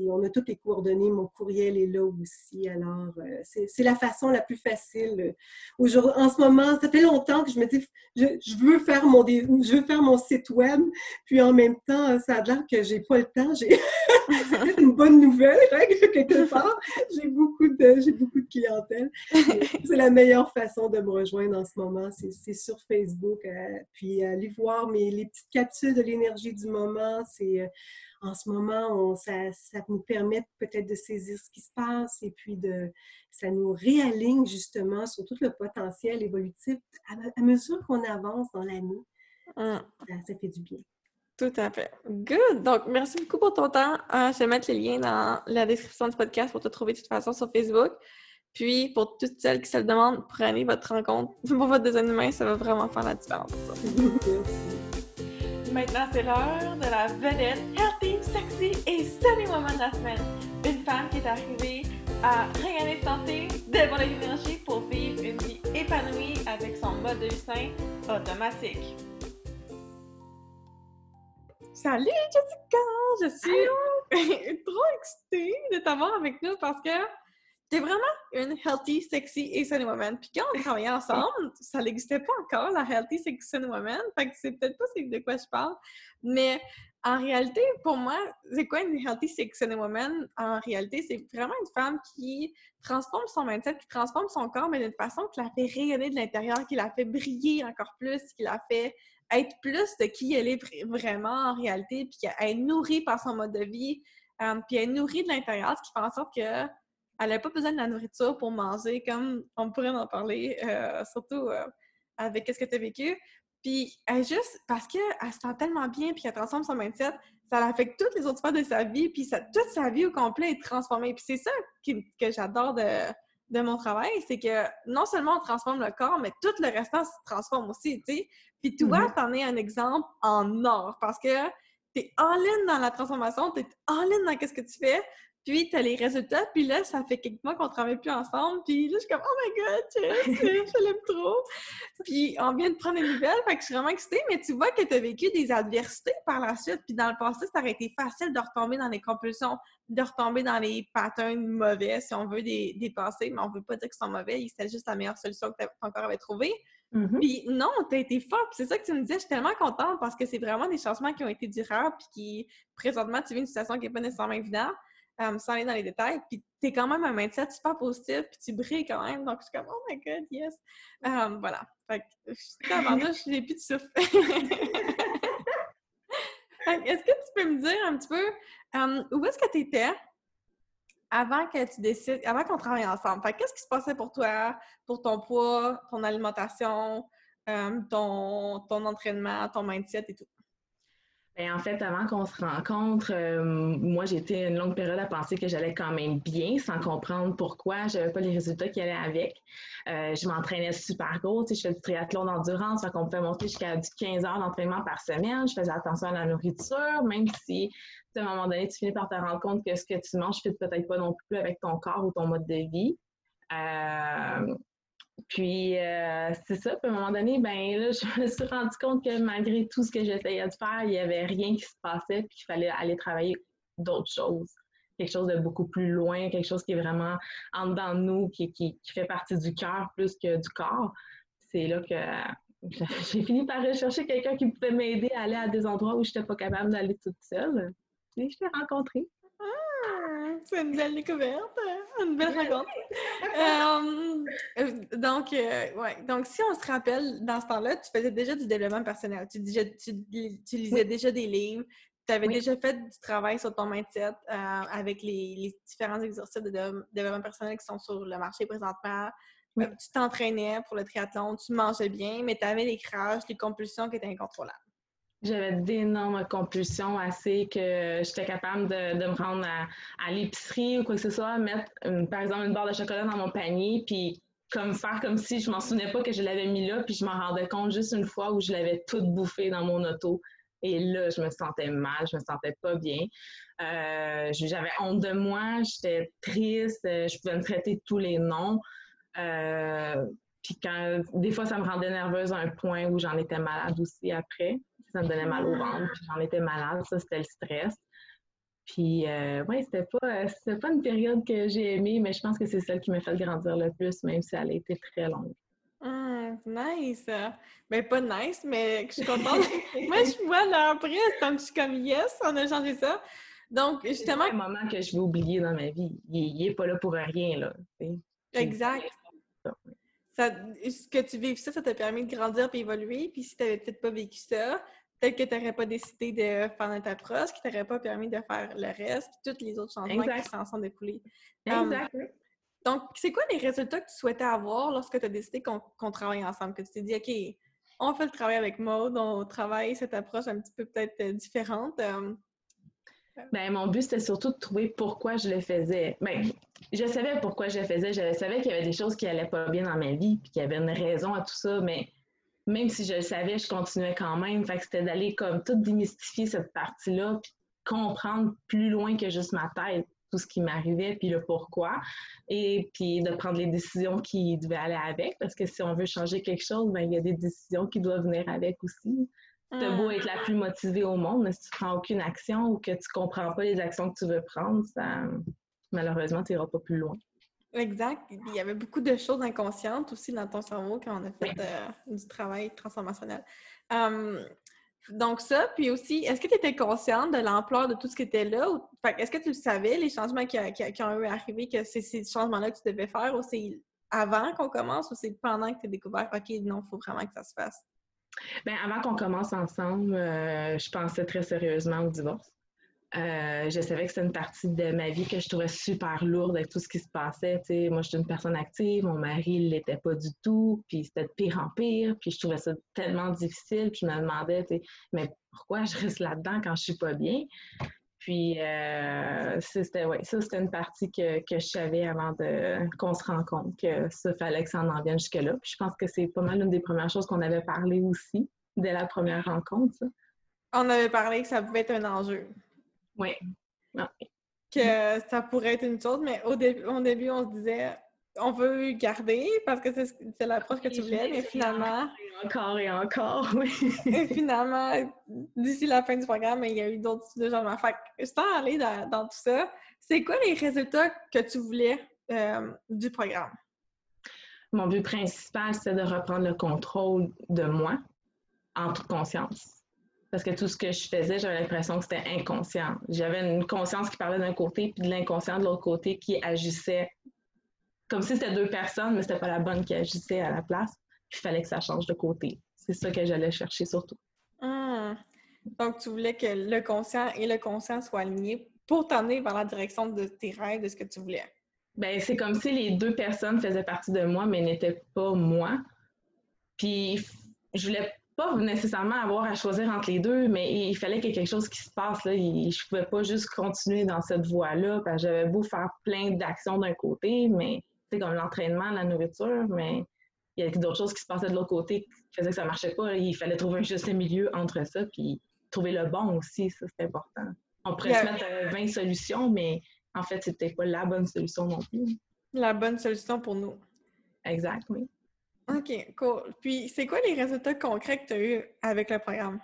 les, coordonnées. Mon courriel est là aussi. Alors, euh, c'est la façon la plus facile. En ce moment, ça fait longtemps que je me dis, je, veux, faire mon, je veux faire mon site web. Puis en même temps, ça a l'air que j'ai pas le temps. c'est une bonne nouvelle, hein, quelque part. J'ai beaucoup, de, beaucoup de clientèle. C'est la meilleure façon de me rejoindre en ce moment. Sur Facebook. puis aller voir mes, les petites capsules de l'énergie du moment c'est euh, en ce moment, ça, nous permet peut-être de saisir ce qui se passe et puis de, ça nous réaligne justement sur tout le potentiel évolutif à, mesure qu'on avance dans l'année. Hum. Ça, fait du bien. Tout à fait. Good. Donc, merci beaucoup pour ton temps. Euh, je vais mettre les liens dans la description du podcast pour te trouver de toute façon sur Facebook. Puis, pour toutes celles qui se le demandent, prenez votre rencontre pour votre design humain. Ça va vraiment faire la différence. Maintenant, c'est l'heure de la vedette healthy, sexy et sunny woman de la semaine. Une femme qui est arrivée à rayonner de santé, dévoiler l'énergie pour vivre une vie épanouie avec son mode de vie sain automatique. Salut Jessica! Je suis trop excitée de t'avoir avec nous parce que T'es vraiment une healthy, sexy et sunny woman. Puis quand on travaillait ensemble, ça n'existait pas encore, la healthy, sexy, sunny woman. Fait que c'est peut-être pas de quoi je parle. Mais en réalité, pour moi, c'est quoi une healthy, sexy, sunny woman? En réalité, c'est vraiment une femme qui transforme son mindset, qui transforme son corps, mais d'une façon qui la fait rayonner de l'intérieur, qui la fait briller encore plus, qui la fait être plus de qui elle est vraiment en réalité, puis qu'elle est nourrie par son mode de vie, euh, puis elle est nourrie de l'intérieur, ce qui fait en sorte que elle n'avait pas besoin de la nourriture pour manger, comme on pourrait en parler, euh, surtout euh, avec ce que tu as vécu. Puis, elle juste, parce qu'elle se sent tellement bien, puis elle transforme son mindset, ça affecte toutes les autres sphères de sa vie, puis ça, toute sa vie au complet est transformée. Puis c'est ça que j'adore de, mon travail, c'est que non seulement on transforme le corps, mais tout le restant se transforme aussi, tu sais. Puis toi, mm-hmm. t'en es un exemple en or, parce que t'es en ligne dans la transformation, t'es en ligne dans ce que tu fais, puis, tu as les résultats, puis là, ça fait quelques mois qu'on travaille plus ensemble, puis là, je suis comme « Oh my God, je l'aime trop! » Puis, on vient de prendre des nouvelles, fait que je suis vraiment excitée, mais tu vois que tu as vécu des adversités par la suite, puis dans le passé, ça aurait été facile de retomber dans les compulsions, de retomber dans les patterns mauvais, si on veut, des, des passés, mais on veut pas dire qu'ils sont mauvais, c'était juste la meilleure solution que tu encore avais trouvée. Mm-hmm. Puis non, tu as été forte. C'est ça que tu me disais. Je suis tellement contente parce que c'est vraiment des changements qui ont été durables puis qui, présentement, tu vis une situation qui n'est pas nécessairement évidente sans aller dans les détails. Puis t'es quand même un mindset super positif, puis tu brilles quand même. Donc, je suis comme, oh my god, yes. Um, voilà. Fait que, avant je n'ai plus de souffle. est-ce que tu peux me dire un petit peu um, où est-ce que tu étais avant que tu décides, avant qu'on travaille ensemble? Fait qu'est-ce qui se passait pour toi, pour ton poids, ton alimentation, ton, ton entraînement, ton mindset et tout? Ben, en fait, avant qu'on se rencontre, euh, moi, été une longue période à penser que j'allais quand même bien, sans comprendre pourquoi je n'avais pas les résultats qui allaient avec. Euh, je m'entraînais super gros. Tu sais, je fais du triathlon d'endurance, qu'on me fait monter jusqu'à 15 heures d'entraînement par semaine. Je faisais attention à la nourriture, même si, à un moment donné, tu finis par te rendre compte que ce que tu manges ne fit peut-être pas non plus avec ton corps ou ton mode de vie. Euh, puis, euh, c'est ça. Puis, à un moment donné, ben là, je me suis rendu compte que malgré tout ce que j'essayais de faire, il n'y avait rien qui se passait, puis qu'il fallait aller travailler d'autres choses. Quelque chose de beaucoup plus loin, quelque chose qui est vraiment en dedans de nous, qui, qui, fait partie du cœur plus que du corps. C'est là que j'ai fini par rechercher quelqu'un qui pouvait m'aider à aller à des endroits où je n'étais pas capable d'aller toute seule. Et je l'ai rencontré. Ah, c'est une belle découverte, une belle rencontre. Euh, euh, donc, euh, ouais. donc, si on se rappelle, dans ce temps-là, tu faisais déjà du développement personnel. Tu, tu, lisais déjà des livres. Tu avais déjà fait du travail sur ton mindset avec les, différents exercices de développement personnel qui sont sur le marché présentement. tu t'entraînais pour le triathlon, tu mangeais bien, mais tu avais les crashs, les compulsions qui étaient incontrôlables. J'avais d'énormes compulsions assez que j'étais capable de, de, me rendre à, l'épicerie ou quoi que ce soit, mettre euh, par exemple une barre de chocolat dans mon panier, puis comme faire comme si je m'en souvenais pas que je l'avais mis là, puis je m'en rendais compte juste une fois où je l'avais tout bouffé dans mon auto. Et là, je me sentais mal, je me sentais pas bien. Euh, j'avais honte de moi, j'étais triste, euh, je pouvais me traiter tous les noms. Puis quand, des fois, ça me rendait nerveuse à un point où j'en étais malade aussi après. Ça me donnait mal au ventre, puis j'en étais malade. Ça, c'était le stress. Puis, euh, ouais, c'était pas, pas une période que j'ai aimée, mais je pense que c'est celle qui m'a fait grandir le plus, même si elle a été très longue. Hum, nice! Ben, pas nice, mais je suis contente. Moi, je vois là après, donc je suis comme yes, on a changé ça. Donc, justement. C'est un moment que je vais oublier dans ma vie. Il, est pas là pour rien, là. Exact. Ça, ce que tu vives ça, ça t'a permis de grandir et évoluer. Puis si tu n'avais peut-être pas vécu ça, peut-être que tu n'aurais pas décidé de faire notre approche, qui t'aurait pas permis de faire le reste, puis tous les autres changements qui s'en sont découlés. Exact. donc, c'est quoi les résultats que tu souhaitais avoir lorsque tu as décidé qu'on travaille ensemble? Que tu t'es dit, OK, on fait le travail avec Maud, on travaille cette approche un petit peu peut-être différente. Ben, mon but, c'était surtout de trouver pourquoi je le faisais. Ben, je savais pourquoi je le faisais. Je savais qu'il y avait des choses qui n'allaient pas bien dans ma vie, puis qu'il y avait une raison à tout ça, mais même si je le savais, je continuais quand même. Fait que c'était d'aller comme tout démystifier cette partie-là, puis comprendre plus loin que juste ma tête tout ce qui m'arrivait, puis le pourquoi, et puis de prendre les décisions qui devaient aller avec, parce que si on veut changer quelque chose, ben, il y a des décisions qui doivent venir avec aussi. T'as beau être la plus motivée au monde, mais si tu prends aucune action ou que tu comprends pas les actions que tu veux prendre, ça, malheureusement, tu n'iras pas plus loin. Exact. Il y avait beaucoup de choses inconscientes aussi dans ton cerveau quand on a fait euh, du travail transformationnel. donc ça, puis aussi, est-ce que tu étais consciente de l'ampleur de tout ce qui était là? est-ce que tu savais, les changements qui, ont eu arrivé, que c'est ces changements-là que tu devais faire ou c'est avant qu'on commence ou c'est pendant que tu as découvert, OK, non, il faut vraiment que ça se fasse? Bien, avant qu'on commence ensemble, euh, je pensais très sérieusement au divorce. Euh, je savais que c'était une partie de ma vie que je trouvais super lourde avec tout ce qui se passait. moi, je suis une personne active, mon mari ne l'était pas du tout, puis c'était de pire en pire, puis je trouvais ça tellement difficile, puis je me demandais, mais pourquoi je reste là-dedans quand je suis pas bien? Puis, euh, c'était, ouais, ça, c'était une partie que, que, je savais avant de, qu'on se rende compte que ça fallait que ça en, vienne jusque-là. Puis, je pense que c'est pas mal une des premières choses qu'on avait parlé aussi dès la première rencontre. On avait parlé que ça pouvait être un enjeu. Oui. Que ça pourrait être une chose, mais au, début, au début, on se disait, on veut garder parce que c'est l'approche que tu voulais, mais finalement. Encore et encore, oui. et finalement, d'ici la fin du programme, il y a eu d'autres changements. Fait que, sans aller dans, tout ça, c'est quoi les résultats que tu voulais euh, du programme? Mon but principal, c'est de reprendre le contrôle de moi en toute conscience. Parce que tout ce que je faisais, j'avais l'impression que c'était inconscient. J'avais une conscience qui parlait d'un côté, puis de l'inconscient de l'autre côté qui agissait comme si c'était deux personnes, mais c'était pas la bonne qui agissait à la place. il fallait que ça change de côté. C'est ça que j'allais chercher surtout. Hum. Donc, tu voulais que le conscient et le conscient soient alignés pour t'emmener vers la direction de tes rêves, de ce que tu voulais. Ben, c'est comme si les deux personnes faisaient partie de moi, mais n'étaient pas moi. Puis, je voulais pas nécessairement avoir à choisir entre les deux, mais il fallait qu'il y ait quelque chose qui se passe. Là. Je pouvais pas juste continuer dans cette voie-là, parce que j'avais beau faire plein d'actions d'un côté, mais comme l'entraînement, la nourriture, mais il y a d'autres choses qui se passaient de l'autre côté qui faisaient que ça marchait pas. Il fallait trouver un juste milieu entre ça, puis trouver le bon aussi, ça c'est important. On pourrait se mettre 20 solutions, mais en fait, c'était pas la bonne solution non plus. La bonne solution pour nous. Exact, oui. OK, cool. Puis, c'est quoi les résultats concrets que tu as eus avec le programme?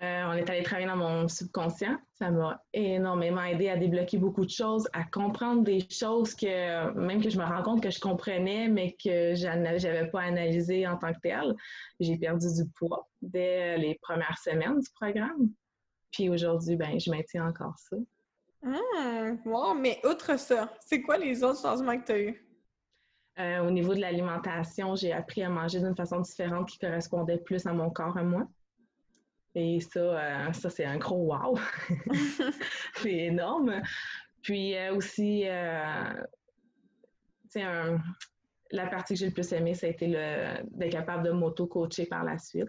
Euh, on est allé travailler dans mon subconscient. Ça m'a énormément aidé à débloquer beaucoup de choses, à comprendre des choses que même que je me rends compte que je comprenais, mais que je n'avais pas analysé en tant que tel. J'ai perdu du poids dès les premières semaines du programme. Puis aujourd'hui, ben, je maintiens encore ça. Hum, wow, mais outre ça, c'est quoi les autres changements que tu as eus? Euh, au niveau de l'alimentation, j'ai appris à manger d'une façon différente qui correspondait plus à mon corps à moi. Et ça, euh, ça c'est un gros wow! c'est énorme. Puis euh, aussi, la partie que j'ai le plus aimée, ça a été d'être capable de m'auto-coacher par la suite.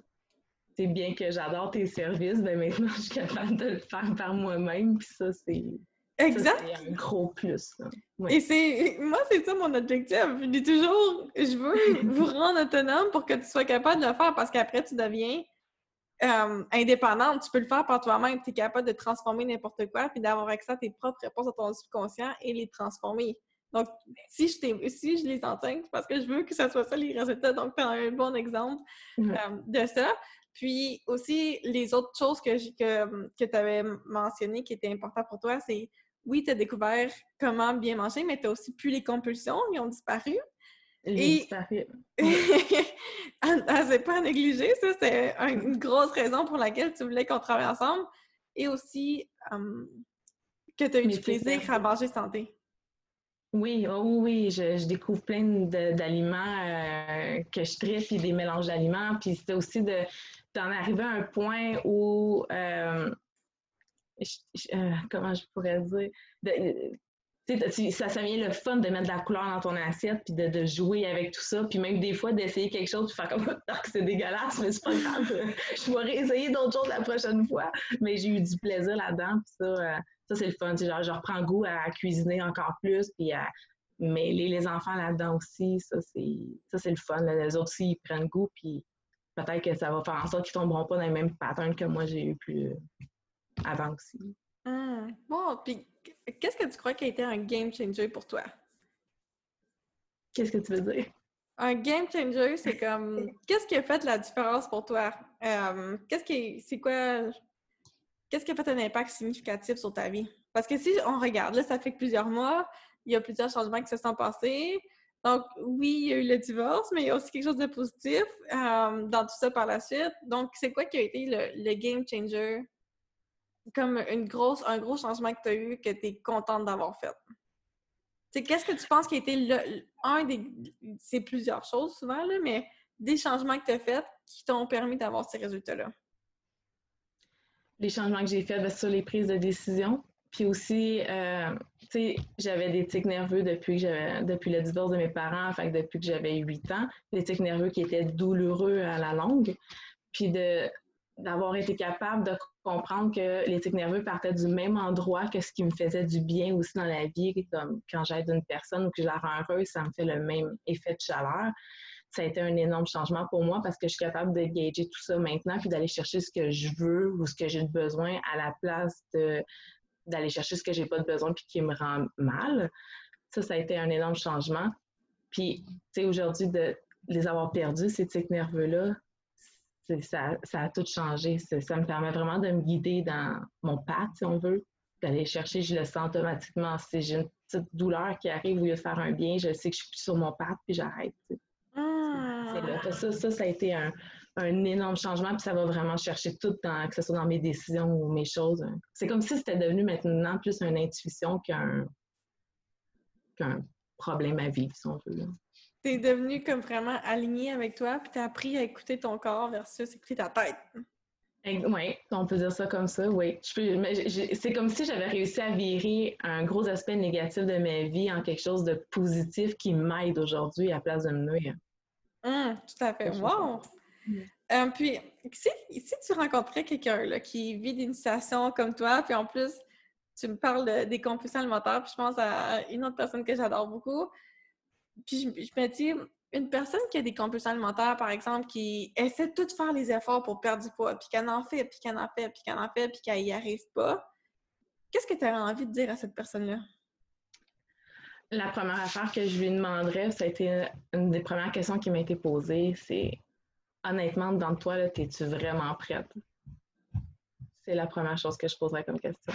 C'est bien que j'adore tes services, mais maintenant, je suis capable de le faire par moi-même. Puis ça, c'est. Exact. un gros plus. Et c'est moi, c'est ça mon objectif. Je dis toujours, je veux vous rendre autonome pour que tu sois capable de le faire parce qu'après, tu deviens euh, indépendante, tu peux le faire par toi-même. Tu es capable de transformer n'importe quoi puis d'avoir accès à tes propres réponses à ton subconscient et les transformer. Donc, si je, si je les enseigne, c'est parce que je veux que ça soit ça les résultats. Donc, tu as un bon exemple euh, de ça. Puis aussi, les autres choses que, que, que tu avais mentionnées qui étaient importantes pour toi, c'est oui, tu as découvert comment bien manger, mais tu as aussi plus les compulsions, ils ont disparu. Ils ont disparu. ah, c'est pas à négliger, ça, c'est une grosse raison pour laquelle tu voulais qu'on travaille ensemble. Et aussi que tu as eu du plaisir à manger santé. Oui, oh oui, je, découvre plein d'aliments euh, que je tripe, puis des mélanges d'aliments. Puis c'était aussi de d'en arriver à un point où euh, euh, comment je pourrais dire, ça, ça vient le fun de mettre de la couleur dans ton assiette, puis de, jouer avec tout ça, puis même des fois d'essayer quelque chose, puis faire comme que c'est dégueulasse, mais c'est pas grave, je vais réessayer d'autres choses la prochaine fois. Mais j'ai eu du plaisir là-dedans, puis ça, euh, ça c'est le fun. Genre, je reprends goût à cuisiner encore plus, puis à mêler les enfants là-dedans aussi. Ça, c'est le fun. Les autres aussi, ils prennent goût, puis peut-être que ça va faire en sorte qu'ils tomberont pas dans les mêmes patterns que moi j'ai eu plus avant aussi. Hum. Bon, puis qu'est-ce que tu crois qui a été un game changer pour toi? Qu'est-ce que tu veux dire? Un game changer, c'est comme qu'est-ce qui a fait la différence pour toi? Euh, qu'est-ce qui c'est quoi qu'est-ce qui a fait un impact significatif sur ta vie? Parce que si on regarde, là, ça fait plusieurs mois, il y a plusieurs changements qui se sont passés. Donc, oui, il y a eu le divorce, mais il y a aussi quelque chose de positif euh, dans tout ça par la suite. Donc, c'est quoi qui a été le game changer? Comme une grosse, un gros changement que tu as eu que tu es contente d'avoir fait? Qu'est-ce que tu penses qui a été le, un des. C'est plusieurs choses souvent, là, mais des changements que tu as faits qui t'ont permis d'avoir ces résultats-là? Les changements que j'ai faits ben, sur les prises de décision. Puis aussi, euh, tu sais, j'avais des tics nerveux depuis, que depuis le divorce de mes parents, fait depuis que j'avais 8 ans. Des tics nerveux qui étaient douloureux à la longue. Puis de, d'avoir été capable de comprendre que les tics nerveux partaient du même endroit que ce qui me faisait du bien aussi dans la vie, comme quand j'aide une personne ou que je la rends heureuse, ça me fait le même effet de chaleur. Ça a été un énorme changement pour moi parce que je suis capable de gager tout ça maintenant puis d'aller chercher ce que je veux ou ce que j'ai besoin à la place de d'aller chercher ce que j'ai pas de besoin puis qui me rend mal. Ça, ça a été un énorme changement. Puis, tu sais, aujourd'hui, de les avoir perdus, ces tics nerveux-là, ça, a tout changé. Ça me permet vraiment de me guider dans mon path, si on veut, d'aller chercher, je le sens automatiquement. Si j'ai une petite douleur qui arrive ou de faire un bien, je sais que je suis plus sur mon path, puis j'arrête. Ah! Ça, ça, ça a été un, énorme changement, puis ça va vraiment chercher tout, dans, que ce soit dans mes décisions ou mes choses. C'est comme si c'était devenu maintenant plus une intuition qu'un qu'un problème à vivre, si on veut t'es devenu comme vraiment aligné avec toi, puis t'as appris à écouter ton corps versus écouter ta tête. Oui, on peut dire ça comme ça, oui. C'est comme si j'avais réussi à virer un gros aspect négatif de ma vie en quelque chose de positif qui m'aide aujourd'hui à la place de me nuire. Hum, tout à fait. Wow! Euh, puis, si, si, tu rencontrais quelqu'un qui vit d'une situation comme toi, puis en plus, tu me parles des compulsions alimentaires, puis je pense à une autre personne que j'adore beaucoup, puis je, me dis, une personne qui a des compulsions alimentaires, par exemple, qui essaie de tout faire les efforts pour perdre du poids, puis qu'elle en fait, puis qu'elle en fait, puis qu'elle en fait, puis qu'elle n'y arrive pas, qu'est-ce que tu aurais envie de dire à cette personne-là? La première affaire que je lui demanderais, ça a été une des premières questions qui m'a été posée, c'est honnêtement, dans toi, es-tu vraiment prête? C'est la première chose que je poserais comme question.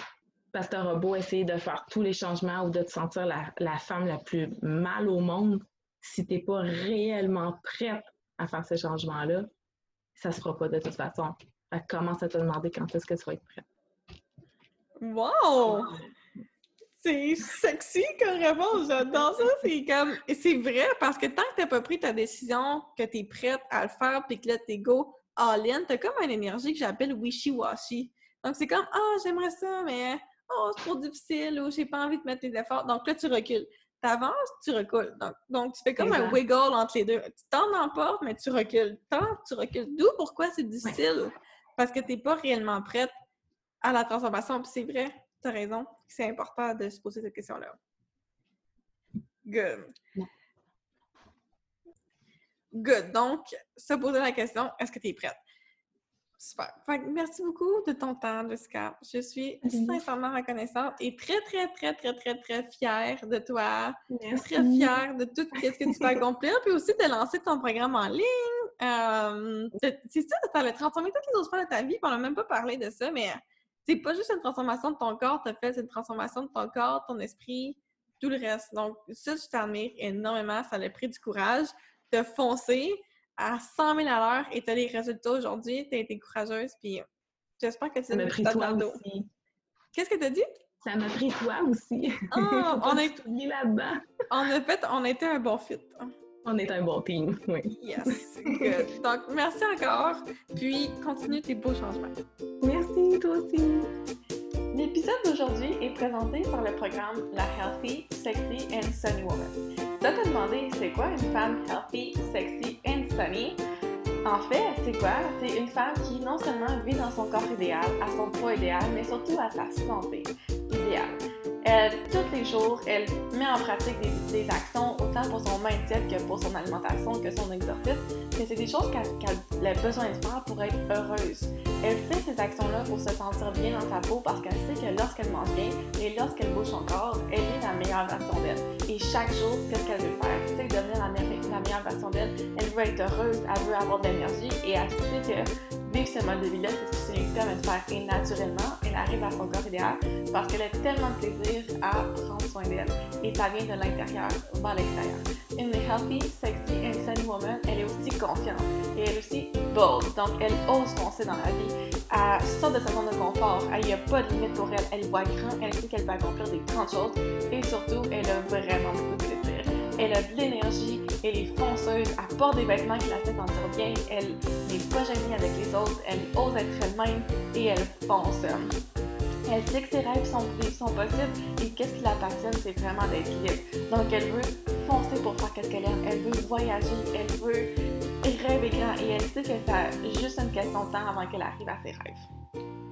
Parce que tu beau essayer de faire tous les changements ou de te sentir la, femme la plus mal au monde, si tu n'es pas réellement prête à faire ces changements-là, ça ne se fera pas de toute façon. commence à te demander quand est-ce que tu vas être prête. Wow! C'est sexy comme réponse, j'adore ça. C'est comme. C'est vrai parce que tant que tu n'as pas pris ta décision, que tu es prête à le faire, puis que là, es go all-in, as comme une énergie que j'appelle wishy-washy. Donc, c'est comme, ah, j'aimerais ça, mais oh, c'est trop difficile ou j'ai pas envie de mettre les efforts. Donc là, tu recules. Tu avances, tu recules. Donc, tu fais comme un wiggle entre les deux. Tu la porte, mais tu recules. Tends, tu recules. D'où pourquoi c'est difficile? Parce que tu n'es pas réellement prête à la transformation. Puis c'est vrai, tu as raison. C'est important de se poser cette question-là. Good. Good. Donc, se poser la question, est-ce que tu es prête? Super. Fait que merci beaucoup de ton temps, Jessica. Je suis sincèrement reconnaissante et très, très, très, très, très, très fière de toi. Merci. Très fière de tout ce que tu peux accomplir. Puis aussi de lancer ton programme en ligne. Euh, c'est ça, ça va transformer toutes les autres sphères de ta vie. Puis on n'a même pas parlé de ça, mais c'est pas juste une transformation de ton corps, tu as fait une transformation de ton corps, ton esprit, tout le reste. Donc, ça, je t'admire énormément. Ça a pris du courage de foncer à 100 000 à l'heure et tu as les résultats aujourd'hui. Tu as été courageuse, puis j'espère que tu Ça m'a pris toi aussi. Qu'est-ce que tu as dit? Ça m'a pris toi aussi. Oh, on a là-dedans. On a fait, on a été un bon fit. On est un bon team, oui. Yes, good. Donc, merci encore, puis continue tes beaux changements. Merci, toi aussi. L'épisode d'aujourd'hui est présenté par le programme La Healthy, Sexy and Sunny Woman. Tu te demander c'est quoi une femme healthy, sexy and En fait, c'est quoi? C'est une femme qui non seulement vit dans son corps idéal, à son poids idéal, mais surtout à sa santé idéale. Elle, tous les jours, elle met en pratique des, actions autant pour son mindset que pour son alimentation, que son exercice. Mais c'est des choses qu'elle a besoin de faire pour être heureuse. Elle fait ces actions-là pour se sentir bien dans sa peau parce qu'elle sait que lorsqu'elle mange bien et lorsqu'elle bouge son corps, elle est la meilleure version d'elle. Et chaque jour, qu'est-ce qu'elle veut faire? C'est devenir la, la meilleure version d'elle. Elle veut être heureuse, elle veut avoir de l'énergie et elle sait que vivre ce mode de vie-là, c'est ce qui lui permet de faire. Et naturellement, elle arrive à son corps idéal parce qu'elle a tellement de plaisir à prendre soin d'elle. Et ça vient de l'intérieur vers l'extérieur. Une healthy, sexy and sunny woman, elle est aussi confiante et elle est aussi bold. Donc, elle ose foncer dans la vie. Elle sort de sa zone de confort. Il n'y a pas de limite pour elle. Elle voit grand. Elle sait qu'elle peut accomplir des grandes choses. Et surtout, elle a vraiment beaucoup de plaisir. Elle a de l'énergie, elle est fonceuse, elle porte des vêtements qui la fait sentir bien, elle n'est pas gênée avec les autres, elle ose être elle-même et elle fonce. Elle sait que ses rêves sont, possibles et qu'est-ce qui la passionne, c'est vraiment d'être libre. Donc elle veut foncer pour faire ce qu'elle aime, elle veut voyager, elle veut rêver grand et elle sait que c'est juste une question de temps avant qu'elle arrive à ses rêves.